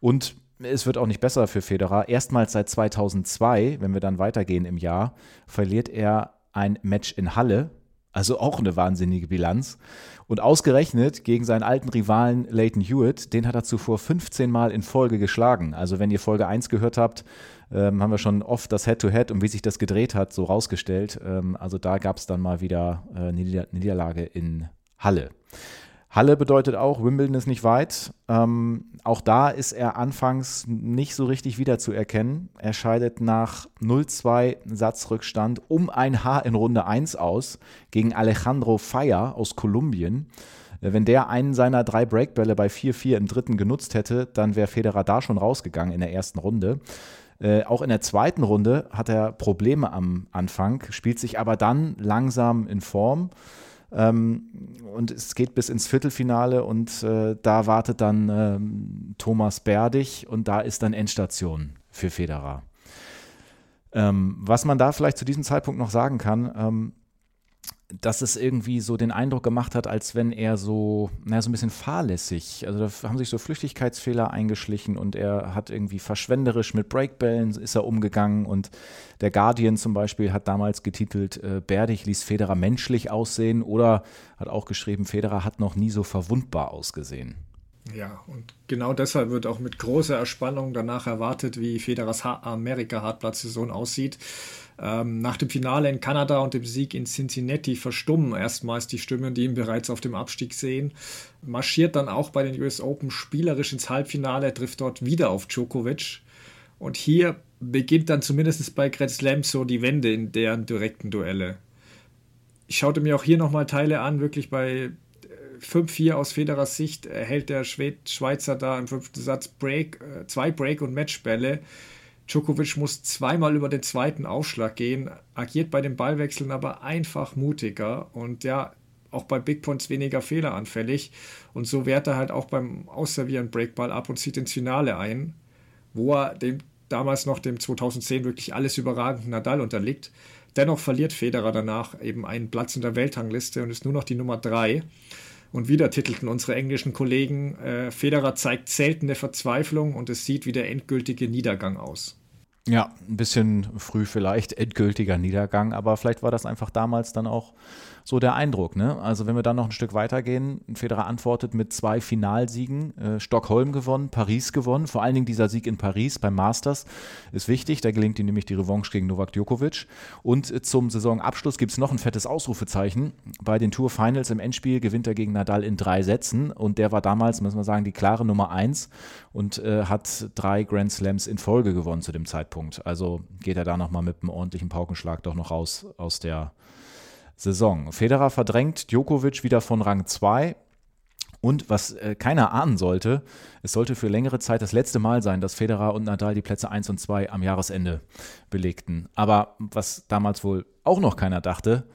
Und es wird auch nicht besser für Federer. Erstmals seit 2002, wenn wir dann weitergehen im Jahr, verliert er ein Match in Halle. Also auch eine wahnsinnige Bilanz. Und ausgerechnet gegen seinen alten Rivalen Leighton Hewitt, den hat er zuvor 15 Mal in Folge geschlagen. Also wenn ihr Folge 1 gehört habt, ähm, haben wir schon oft das Head-to-Head -Head und wie sich das gedreht hat, so rausgestellt. Ähm, also da gab es dann mal wieder äh, eine Nieder Niederlage in Halle. Halle bedeutet auch, Wimbledon ist nicht weit. Ähm, auch da ist er anfangs nicht so richtig wiederzuerkennen. Er scheidet nach 0-2 Satzrückstand um ein Haar in Runde 1 aus gegen Alejandro Faya aus Kolumbien. Äh, wenn der einen seiner drei Breakbälle bei 4-4 im dritten genutzt hätte, dann wäre Federer da schon rausgegangen in der ersten Runde. Äh, auch in der zweiten Runde hat er Probleme am Anfang, spielt sich aber dann langsam in Form. Ähm, und es geht bis ins Viertelfinale und äh, da wartet dann ähm, Thomas Berdig und da ist dann Endstation für Federer. Ähm, was man da vielleicht zu diesem Zeitpunkt noch sagen kann, ähm, dass es irgendwie so den Eindruck gemacht hat, als wenn er so, naja, so ein bisschen fahrlässig, also da haben sich so Flüchtigkeitsfehler eingeschlichen und er hat irgendwie verschwenderisch mit Breakbällen ist er umgegangen und der Guardian zum Beispiel hat damals getitelt, äh, Berdig ließ Federer menschlich aussehen oder hat auch geschrieben, Federer hat noch nie so verwundbar ausgesehen. Ja, und genau deshalb wird auch mit großer Erspannung danach erwartet, wie Federers Amerika-Hartplatz-Saison aussieht. Ähm, nach dem Finale in Kanada und dem Sieg in Cincinnati verstummen erstmals die Stimmen, die ihn bereits auf dem Abstieg sehen. Marschiert dann auch bei den US Open spielerisch ins Halbfinale, trifft dort wieder auf Djokovic. Und hier beginnt dann zumindest bei Grand Slam so die Wende in deren direkten Duelle. Ich schaute mir auch hier nochmal Teile an, wirklich bei 5-4 aus Federers Sicht erhält der Schweizer da im fünften Satz Break, äh, zwei Break- und Matchbälle. Djokovic muss zweimal über den zweiten Aufschlag gehen, agiert bei den Ballwechseln aber einfach mutiger und ja, auch bei Big Points weniger fehleranfällig. Und so wehrt er halt auch beim Ausservieren Breakball ab und zieht ins Finale ein, wo er dem damals noch dem 2010 wirklich alles überragenden Nadal unterliegt. Dennoch verliert Federer danach eben einen Platz in der Weltrangliste und ist nur noch die Nummer 3. Und wieder titelten unsere englischen Kollegen, äh, Federer zeigt seltene Verzweiflung und es sieht wie der endgültige Niedergang aus. Ja, ein bisschen früh vielleicht, endgültiger Niedergang, aber vielleicht war das einfach damals dann auch so der Eindruck. Ne? Also wenn wir dann noch ein Stück weitergehen, Federer antwortet mit zwei Finalsiegen, äh, Stockholm gewonnen, Paris gewonnen, vor allen Dingen dieser Sieg in Paris beim Masters ist wichtig, da gelingt ihm nämlich die Revanche gegen Novak Djokovic und äh, zum Saisonabschluss gibt es noch ein fettes Ausrufezeichen. Bei den Tour Finals im Endspiel gewinnt er gegen Nadal in drei Sätzen und der war damals, muss man sagen, die klare Nummer eins und äh, hat drei Grand Slams in Folge gewonnen zu dem Zeitpunkt. Also geht er da nochmal mit einem ordentlichen Paukenschlag doch noch raus aus der Saison. Federer verdrängt Djokovic wieder von Rang 2. Und was äh, keiner ahnen sollte, es sollte für längere Zeit das letzte Mal sein, dass Federer und Nadal die Plätze 1 und 2 am Jahresende belegten. Aber was damals wohl auch noch keiner dachte,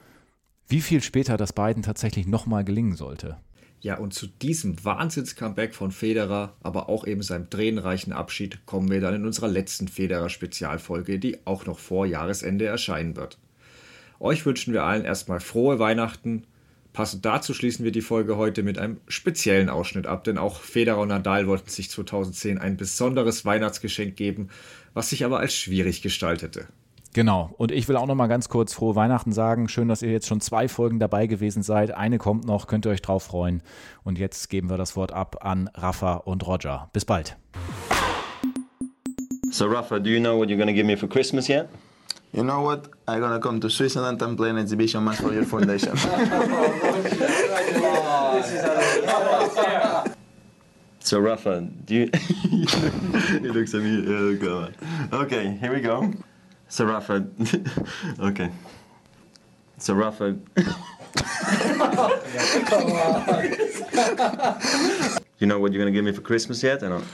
wie viel später das beiden tatsächlich nochmal gelingen sollte. Ja, und zu diesem Wahnsinns-Comeback von Federer, aber auch eben seinem tränenreichen Abschied, kommen wir dann in unserer letzten Federer-Spezialfolge, die auch noch vor Jahresende erscheinen wird. Euch wünschen wir allen erstmal frohe Weihnachten. Passend dazu schließen wir die Folge heute mit einem speziellen Ausschnitt ab, denn auch Federer und Nadal wollten sich 2010 ein besonderes Weihnachtsgeschenk geben, was sich aber als schwierig gestaltete. Genau. Und ich will auch noch mal ganz kurz frohe Weihnachten sagen. Schön, dass ihr jetzt schon zwei Folgen dabei gewesen seid. Eine kommt noch, könnt ihr euch drauf freuen. Und jetzt geben wir das Wort ab an Rafa und Roger. Bis bald. So Rafa, do you know what you're going to give me for Christmas yet? You know what? I'm gonna come to Switzerland and play an exhibition match for your foundation. so Rafa, do you? he looks at me. Oh god. Okay, here we go. So Rafa, okay. So Rafa. you know what you're gonna give me for Christmas yet? I don't.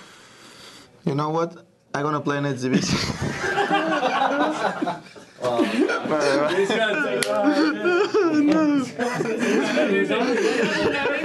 You know what? I'm gonna play an exhibition. Wow. Basically,